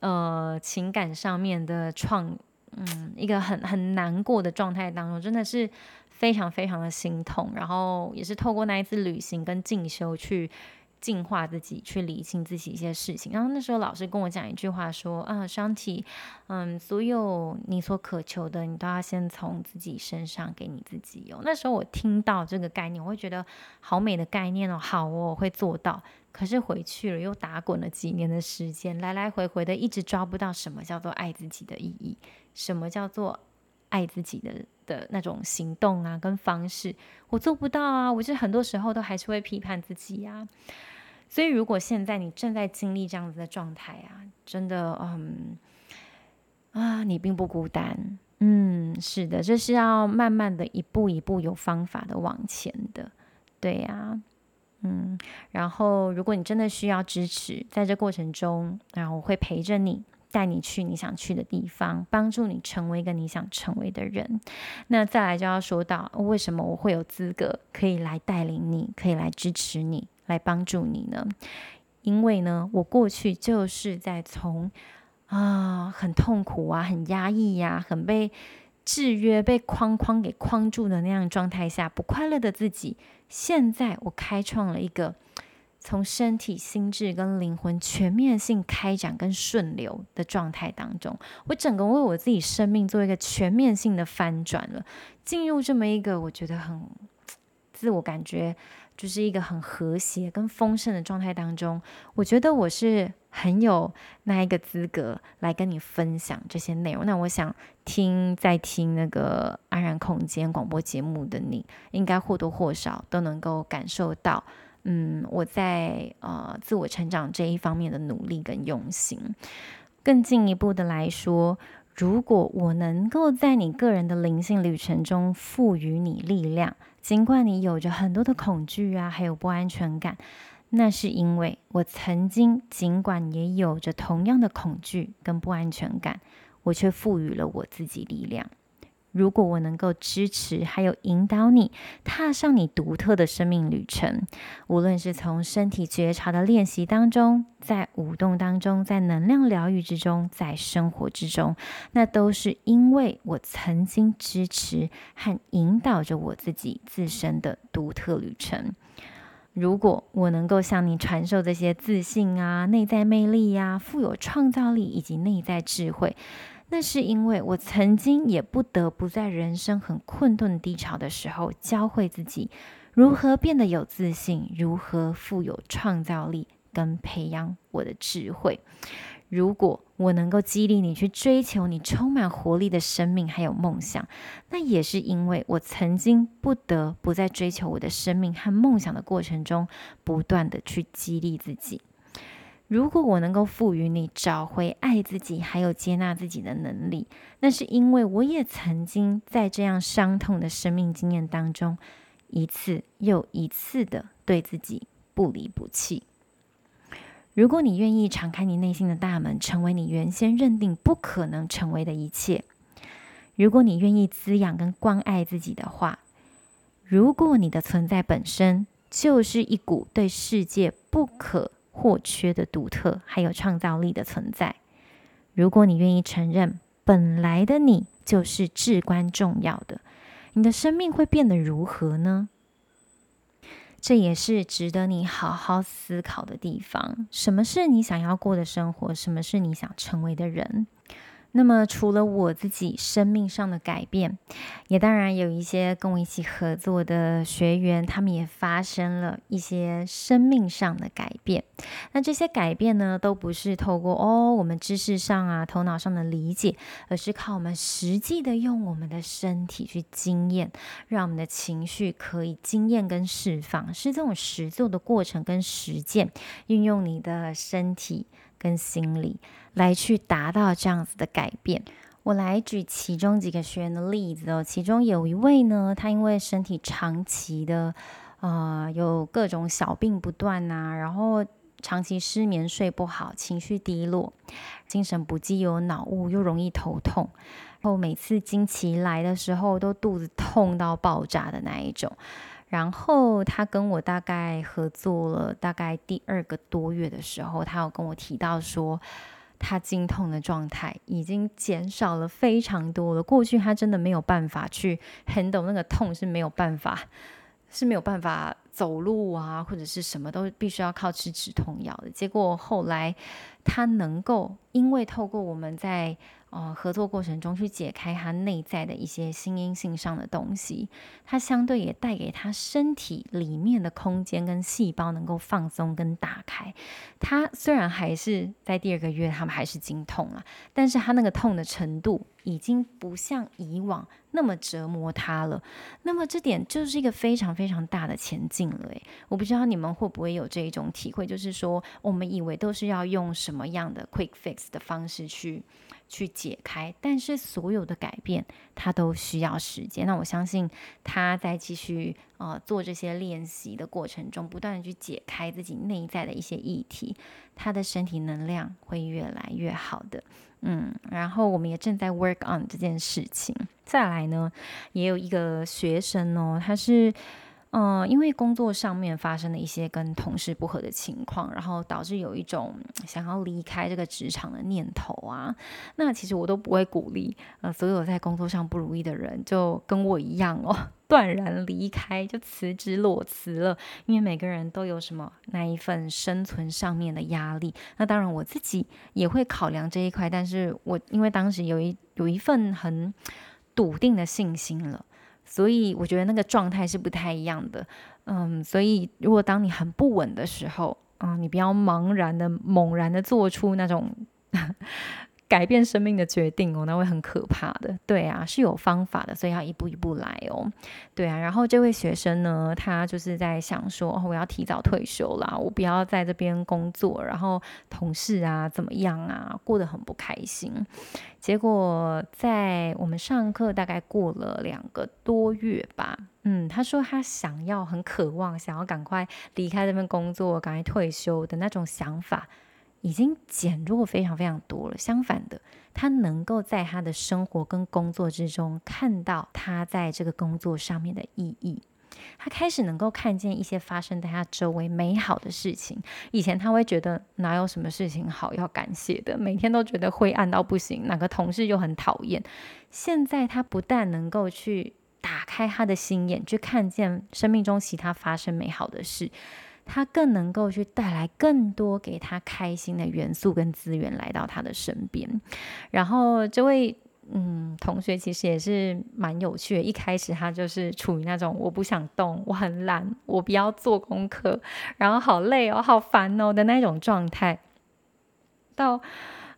呃情感上面的创，嗯，一个很很难过的状态当中，真的是。非常非常的心痛，然后也是透过那一次旅行跟进修去净化自己，去理清自己一些事情。然后那时候老师跟我讲一句话说：“啊，双体，嗯，所有你所渴求的，你都要先从自己身上给你自己哦。”那时候我听到这个概念，我会觉得好美的概念哦，好哦，我会做到。可是回去了又打滚了几年的时间，来来回回的一直抓不到什么叫做爱自己的意义，什么叫做爱自己的。的那种行动啊，跟方式，我做不到啊！我就很多时候都还是会批判自己呀。所以，如果现在你正在经历这样子的状态啊，真的，嗯，啊，你并不孤单。嗯，是的，这是要慢慢的一步一步有方法的往前的，对呀，嗯。然后，如果你真的需要支持，在这过程中，然后我会陪着你。带你去你想去的地方，帮助你成为一个你想成为的人。那再来就要说到，为什么我会有资格可以来带领你，可以来支持你，来帮助你呢？因为呢，我过去就是在从啊很痛苦啊、很压抑呀、很被制约、被框框给框住的那样状态下，不快乐的自己。现在我开创了一个。从身体、心智跟灵魂全面性开展跟顺流的状态当中，我整个为我自己生命做一个全面性的翻转了，进入这么一个我觉得很自我感觉就是一个很和谐跟丰盛的状态当中，我觉得我是很有那一个资格来跟你分享这些内容。那我想听在听那个安然空间广播节目的你，应该或多或少都能够感受到。嗯，我在呃自我成长这一方面的努力跟用心，更进一步的来说，如果我能够在你个人的灵性旅程中赋予你力量，尽管你有着很多的恐惧啊，还有不安全感，那是因为我曾经尽管也有着同样的恐惧跟不安全感，我却赋予了我自己力量。如果我能够支持，还有引导你踏上你独特的生命旅程，无论是从身体觉察的练习当中，在舞动当中，在能量疗愈之中，在生活之中，那都是因为我曾经支持和引导着我自己自身的独特旅程。如果我能够向你传授这些自信啊、内在魅力呀、富有创造力以及内在智慧。那是因为我曾经也不得不在人生很困顿低潮的时候，教会自己如何变得有自信，如何富有创造力，跟培养我的智慧。如果我能够激励你去追求你充满活力的生命还有梦想，那也是因为我曾经不得不在追求我的生命和梦想的过程中，不断的去激励自己。如果我能够赋予你找回爱自己，还有接纳自己的能力，那是因为我也曾经在这样伤痛的生命经验当中，一次又一次的对自己不离不弃。如果你愿意敞开你内心的大门，成为你原先认定不可能成为的一切；如果你愿意滋养跟关爱自己的话；如果你的存在本身就是一股对世界不可或缺的独特，还有创造力的存在。如果你愿意承认，本来的你就是至关重要的，你的生命会变得如何呢？这也是值得你好好思考的地方。什么是你想要过的生活？什么是你想成为的人？那么，除了我自己生命上的改变，也当然有一些跟我一起合作的学员，他们也发生了一些生命上的改变。那这些改变呢，都不是透过哦我们知识上啊、头脑上的理解，而是靠我们实际的用我们的身体去经验，让我们的情绪可以经验跟释放，是这种实作的过程跟实践，运用你的身体跟心理。来去达到这样子的改变。我来举其中几个学员的例子哦。其中有一位呢，他因为身体长期的，呃，有各种小病不断呐、啊，然后长期失眠、睡不好、情绪低落、精神不济，有脑雾，又容易头痛，然后每次经期来的时候都肚子痛到爆炸的那一种。然后他跟我大概合作了大概第二个多月的时候，他有跟我提到说。他经痛的状态已经减少了非常多了。过去他真的没有办法去很懂那个痛，是没有办法，是没有办法走路啊，或者是什么都必须要靠吃止痛药的。结果后来他能够，因为透过我们在。呃，合作过程中去解开他内在的一些心因性上的东西，他相对也带给他身体里面的空间跟细胞能够放松跟打开。他虽然还是在第二个月，他们还是经痛了，但是他那个痛的程度已经不像以往那么折磨他了。那么这点就是一个非常非常大的前进了。诶，我不知道你们会不会有这一种体会，就是说我们以为都是要用什么样的 quick fix 的方式去。去解开，但是所有的改变，它都需要时间。那我相信他在继续呃做这些练习的过程中，不断的去解开自己内在的一些议题，他的身体能量会越来越好的。嗯，然后我们也正在 work on 这件事情。再来呢，也有一个学生哦，他是。嗯，因为工作上面发生了一些跟同事不合的情况，然后导致有一种想要离开这个职场的念头啊。那其实我都不会鼓励，呃，所有在工作上不如意的人就跟我一样哦，断然离开，就辞职裸辞了。因为每个人都有什么那一份生存上面的压力。那当然我自己也会考量这一块，但是我因为当时有一有一份很笃定的信心了。所以我觉得那个状态是不太一样的，嗯，所以如果当你很不稳的时候，啊、你不要茫然的、猛然的做出那种。改变生命的决定哦，那会很可怕的。对啊，是有方法的，所以要一步一步来哦。对啊，然后这位学生呢，他就是在想说，哦，我要提早退休啦，我不要在这边工作，然后同事啊怎么样啊，过得很不开心。结果在我们上课大概过了两个多月吧，嗯，他说他想要很渴望，想要赶快离开这份工作，赶快退休的那种想法。已经减弱非常非常多了。相反的，他能够在他的生活跟工作之中看到他在这个工作上面的意义。他开始能够看见一些发生在他周围美好的事情。以前他会觉得哪有什么事情好要感谢的，每天都觉得灰暗到不行，哪个同事又很讨厌。现在他不但能够去打开他的心眼，去看见生命中其他发生美好的事。他更能够去带来更多给他开心的元素跟资源来到他的身边，然后这位嗯同学其实也是蛮有趣的。一开始他就是处于那种我不想动，我很懒，我不要做功课，然后好累哦，好烦哦的那种状态，到。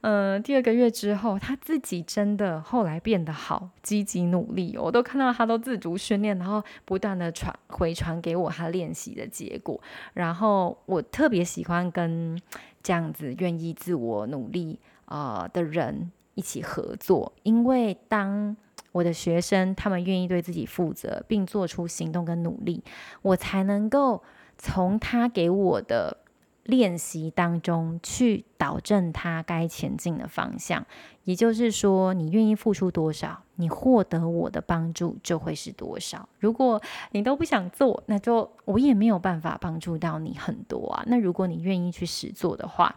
嗯、第二个月之后，他自己真的后来变得好积极努力，我都看到他都自主训练，然后不断的传回传给我他练习的结果。然后我特别喜欢跟这样子愿意自我努力啊、的人一起合作，因为当我的学生他们愿意对自己负责，并做出行动跟努力，我才能够从他给我的。练习当中去导正他该前进的方向，也就是说，你愿意付出多少，你获得我的帮助就会是多少。如果你都不想做，那就我也没有办法帮助到你很多啊。那如果你愿意去实做的话，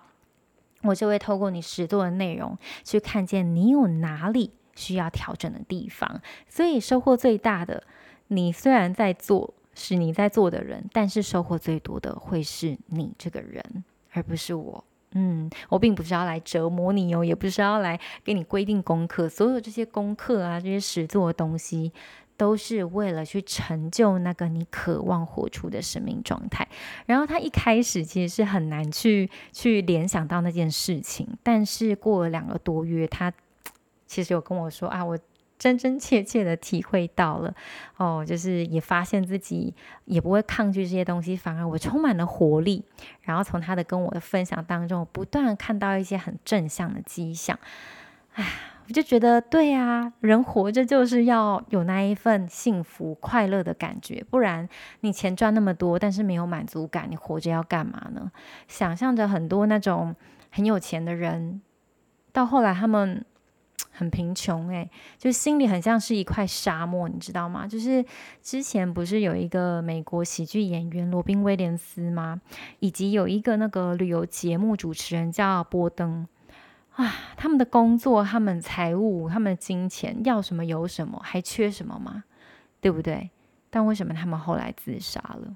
我就会透过你实做的内容去看见你有哪里需要调整的地方。所以收获最大的，你虽然在做。是你在做的人，但是收获最多的会是你这个人，而不是我。嗯，我并不是要来折磨你哦，也不是要来给你规定功课。所有这些功课啊，这些实做的东西，都是为了去成就那个你渴望活出的生命状态。然后他一开始其实是很难去去联想到那件事情，但是过了两个多月，他 其实有跟我说啊，我。真真切切的体会到了，哦，就是也发现自己也不会抗拒这些东西，反而我充满了活力。然后从他的跟我的分享当中，不断看到一些很正向的迹象。哎，我就觉得对啊，人活着就是要有那一份幸福快乐的感觉，不然你钱赚那么多，但是没有满足感，你活着要干嘛呢？想象着很多那种很有钱的人，到后来他们。很贫穷哎，就心里很像是一块沙漠，你知道吗？就是之前不是有一个美国喜剧演员罗宾威廉斯吗？以及有一个那个旅游节目主持人叫波登啊，他们的工作、他们财务、他们金钱要什么有什么，还缺什么吗？对不对？但为什么他们后来自杀了？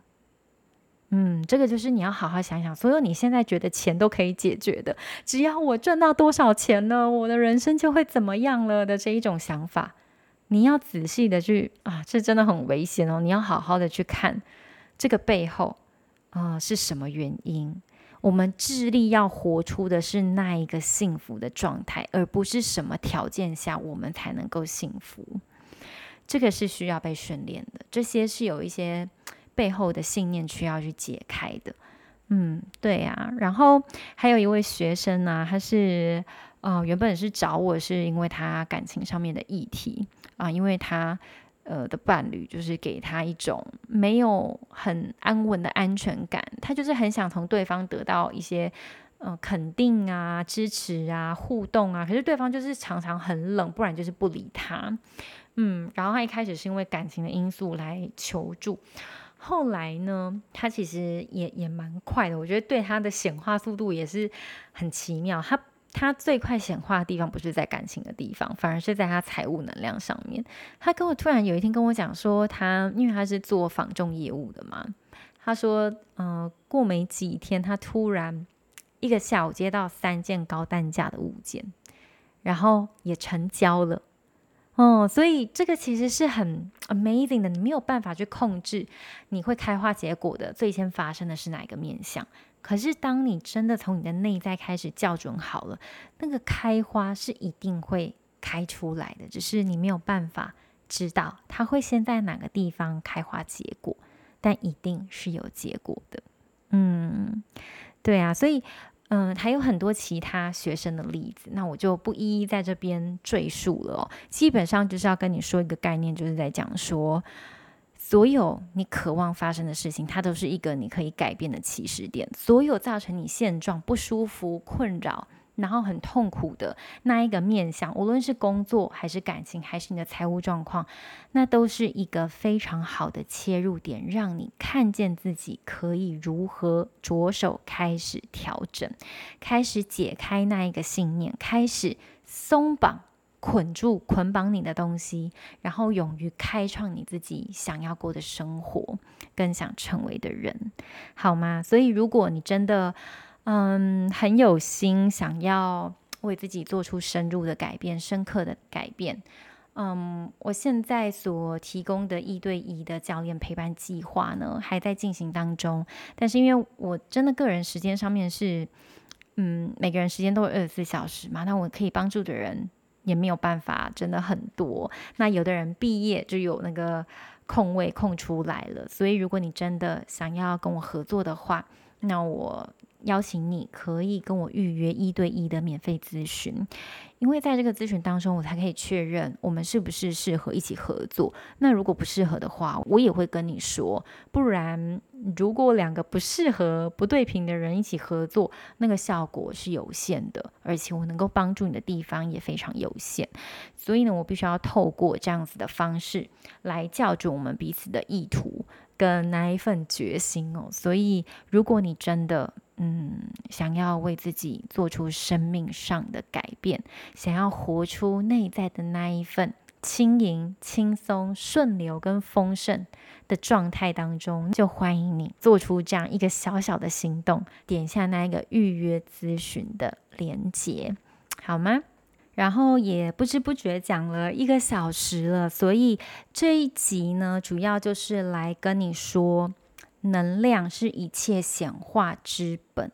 嗯，这个就是你要好好想想，所有你现在觉得钱都可以解决的，只要我赚到多少钱呢，我的人生就会怎么样了的这一种想法，你要仔细的去啊，这真的很危险哦，你要好好的去看这个背后啊是什么原因。我们致力要活出的是那一个幸福的状态，而不是什么条件下我们才能够幸福。这个是需要被训练的，这些是有一些。背后的信念需要去解开的，嗯，对呀。然后还有一位学生呢，他是呃原本是找我是因为他感情上面的议题啊，因为他呃的伴侣就是给他一种没有很安稳的安全感，他就是很想从对方得到一些呃肯定啊、支持啊、互动啊，可是对方就是常常很冷，不然就是不理他，嗯，然后他一开始是因为感情的因素来求助。后来呢，他其实也也蛮快的，我觉得对他的显化速度也是很奇妙。他他最快显化的地方不是在感情的地方，反而是在他财务能量上面。他跟我突然有一天跟我讲说他，因为他是做房仲业务的嘛，他说，嗯、过没几天，他突然一个下午接到三件高单价的物件，然后也成交了。哦，所以这个其实是很 amazing 的，你没有办法去控制你会开花结果的最先发生的是哪一个面相。可是当你真的从你的内在开始校准好了，那个开花是一定会开出来的，只是你没有办法知道它会先在哪个地方开花结果，但一定是有结果的。嗯，对啊，所以。嗯，还有很多其他学生的例子，那我就不一一在这边赘述了哦。基本上就是要跟你说一个概念，就是在讲说，所有你渴望发生的事情，它都是一个你可以改变的起始点。所有造成你现状不舒服、困扰，然后很痛苦的那一个面向，无论是工作还是感情，还是你的财务状况，那都是一个非常好的切入点，让你看见自己可以如何着手开始调整，开始解开那一个信念，开始松绑。捆住、捆绑你的东西，然后勇于开创你自己想要过的生活，更想成为的人，好吗？所以，如果你真的，嗯，很有心想要为自己做出深入的改变、深刻的改变，嗯，我现在所提供的一对一的教练陪伴计划呢，还在进行当中。但是，因为我真的个人时间上面是，嗯，每个人时间都有二十四小时嘛，那我可以帮助的人。也没有办法，真的很多。那有的人毕业就有那个空位空出来了，所以如果你真的想要跟我合作的话，那我邀请你可以跟我预约一对一的免费咨询。因为在这个咨询当中，我才可以确认我们是不是适合一起合作。那如果不适合的话，我也会跟你说。不然，如果两个不适合、不对频的人一起合作，那个效果是有限的，而且我能够帮助你的地方也非常有限。所以呢，我必须要透过这样子的方式来校准我们彼此的意图跟那一份决心哦。所以，如果你真的，嗯，想要为自己做出生命上的改变，想要活出内在的那一份轻盈、轻松、顺流跟丰盛的状态当中，就欢迎你做出这样一个小小的行动，点下那一个预约咨询的连接，好吗？然后也不知不觉讲了一个小时了，所以这一集呢，主要就是来跟你说。能量是一切显化之本。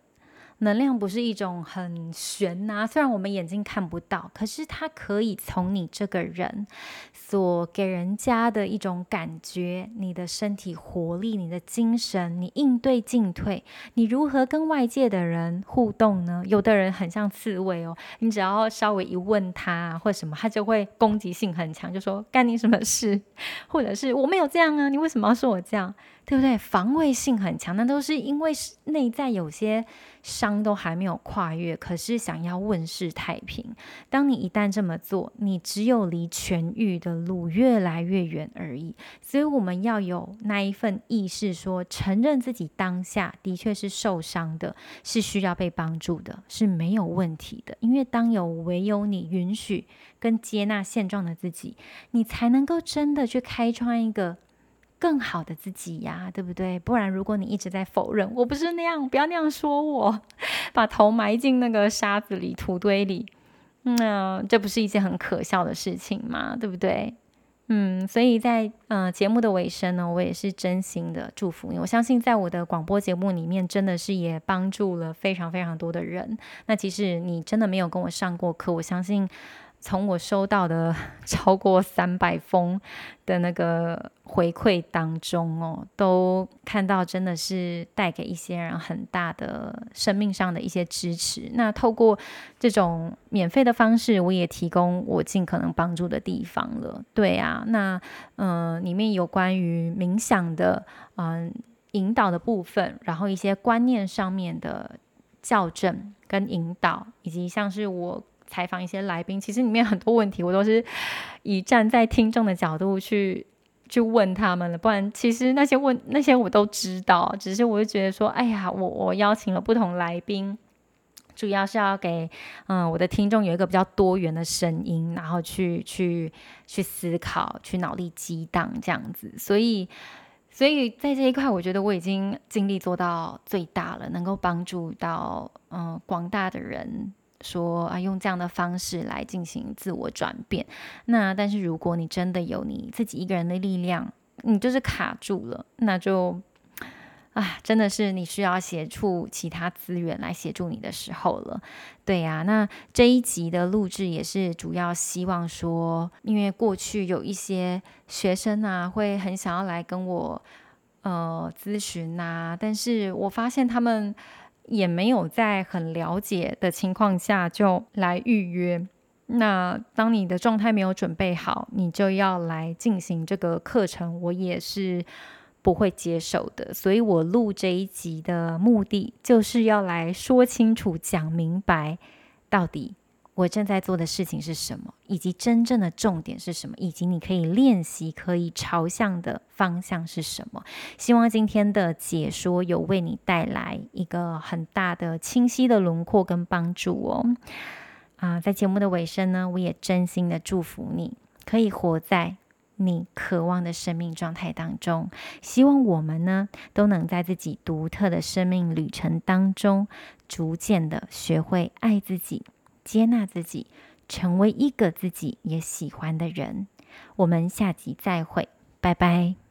能量不是一种很玄呐，虽然我们眼睛看不到，可是它可以从你这个人所给人家的一种感觉，你的身体活力、你的精神、你应对进退，你如何跟外界的人互动呢？有的人很像刺猬哦，你只要稍微一问他或什么，他就会攻击性很强，就说干你什么事，或者是我没有这样啊，你为什么要说我这样？对不对？防卫性很强，那都是因为内在有些伤都还没有跨越，可是想要问世太平。当你一旦这么做，你只有离痊愈的路越来越远而已。所以我们要有那一份意识说，承认自己当下的确是受伤的，是需要被帮助的，是没有问题的。因为当有唯有你允许跟接纳现状的自己，你才能够真的去开创一个。更好的自己呀，对不对？不然，如果你一直在否认，我不是那样，不要那样说我，把头埋进那个沙子里、土堆里，那这不是一件很可笑的事情吗？对不对？嗯，所以在嗯、呃、节目的尾声呢，我也是真心的祝福你。我相信在我的广播节目里面，真的是也帮助了非常非常多的人。那其实你真的没有跟我上过课，我相信。从我收到的 超过三百封的那个回馈当中哦，都看到真的是带给一些人很大的生命上的一些支持。那透过这种免费的方式，我也提供我尽可能帮助的地方了。对啊，那嗯、里面有关于冥想的嗯、引导的部分，然后一些观念上面的校正跟引导，以及像是我。采访一些来宾，其实里面很多问题我都是以站在听众的角度去去问他们了。不然，其实那些问那些我都知道，只是我就觉得说，哎呀，我我邀请了不同来宾，主要是要给嗯我的听众有一个比较多元的声音，然后去去去思考，去脑力激荡这样子。所以，所以在这一块，我觉得我已经尽力做到最大了，能够帮助到嗯广大的人。说啊，用这样的方式来进行自我转变。那但是如果你真的有你自己一个人的力量，你就是卡住了，那就啊，真的是你需要协助其他资源来协助你的时候了。对呀、那这一集的录制也是主要希望说，因为过去有一些学生啊，会很想要来跟我呃咨询啊，但是我发现他们。也没有在很了解的情况下就来预约，那当你的状态没有准备好，你就要来进行这个课程，我也是不会接受的。所以我录这一集的目的，就是要来说清楚、讲明白，到底我正在做的事情是什么，以及真正的重点是什么，以及你可以练习、可以朝向的方向是什么。希望今天的解说有为你带来一个很大的清晰的轮廓跟帮助哦。啊，在节目的尾声呢，我也真心的祝福你，可以活在你渴望的生命状态当中。希望我们呢，都能在自己独特的生命旅程当中，逐渐的学会爱自己、接纳自己，成为一个自己也喜欢的人。我们下集再会，拜拜。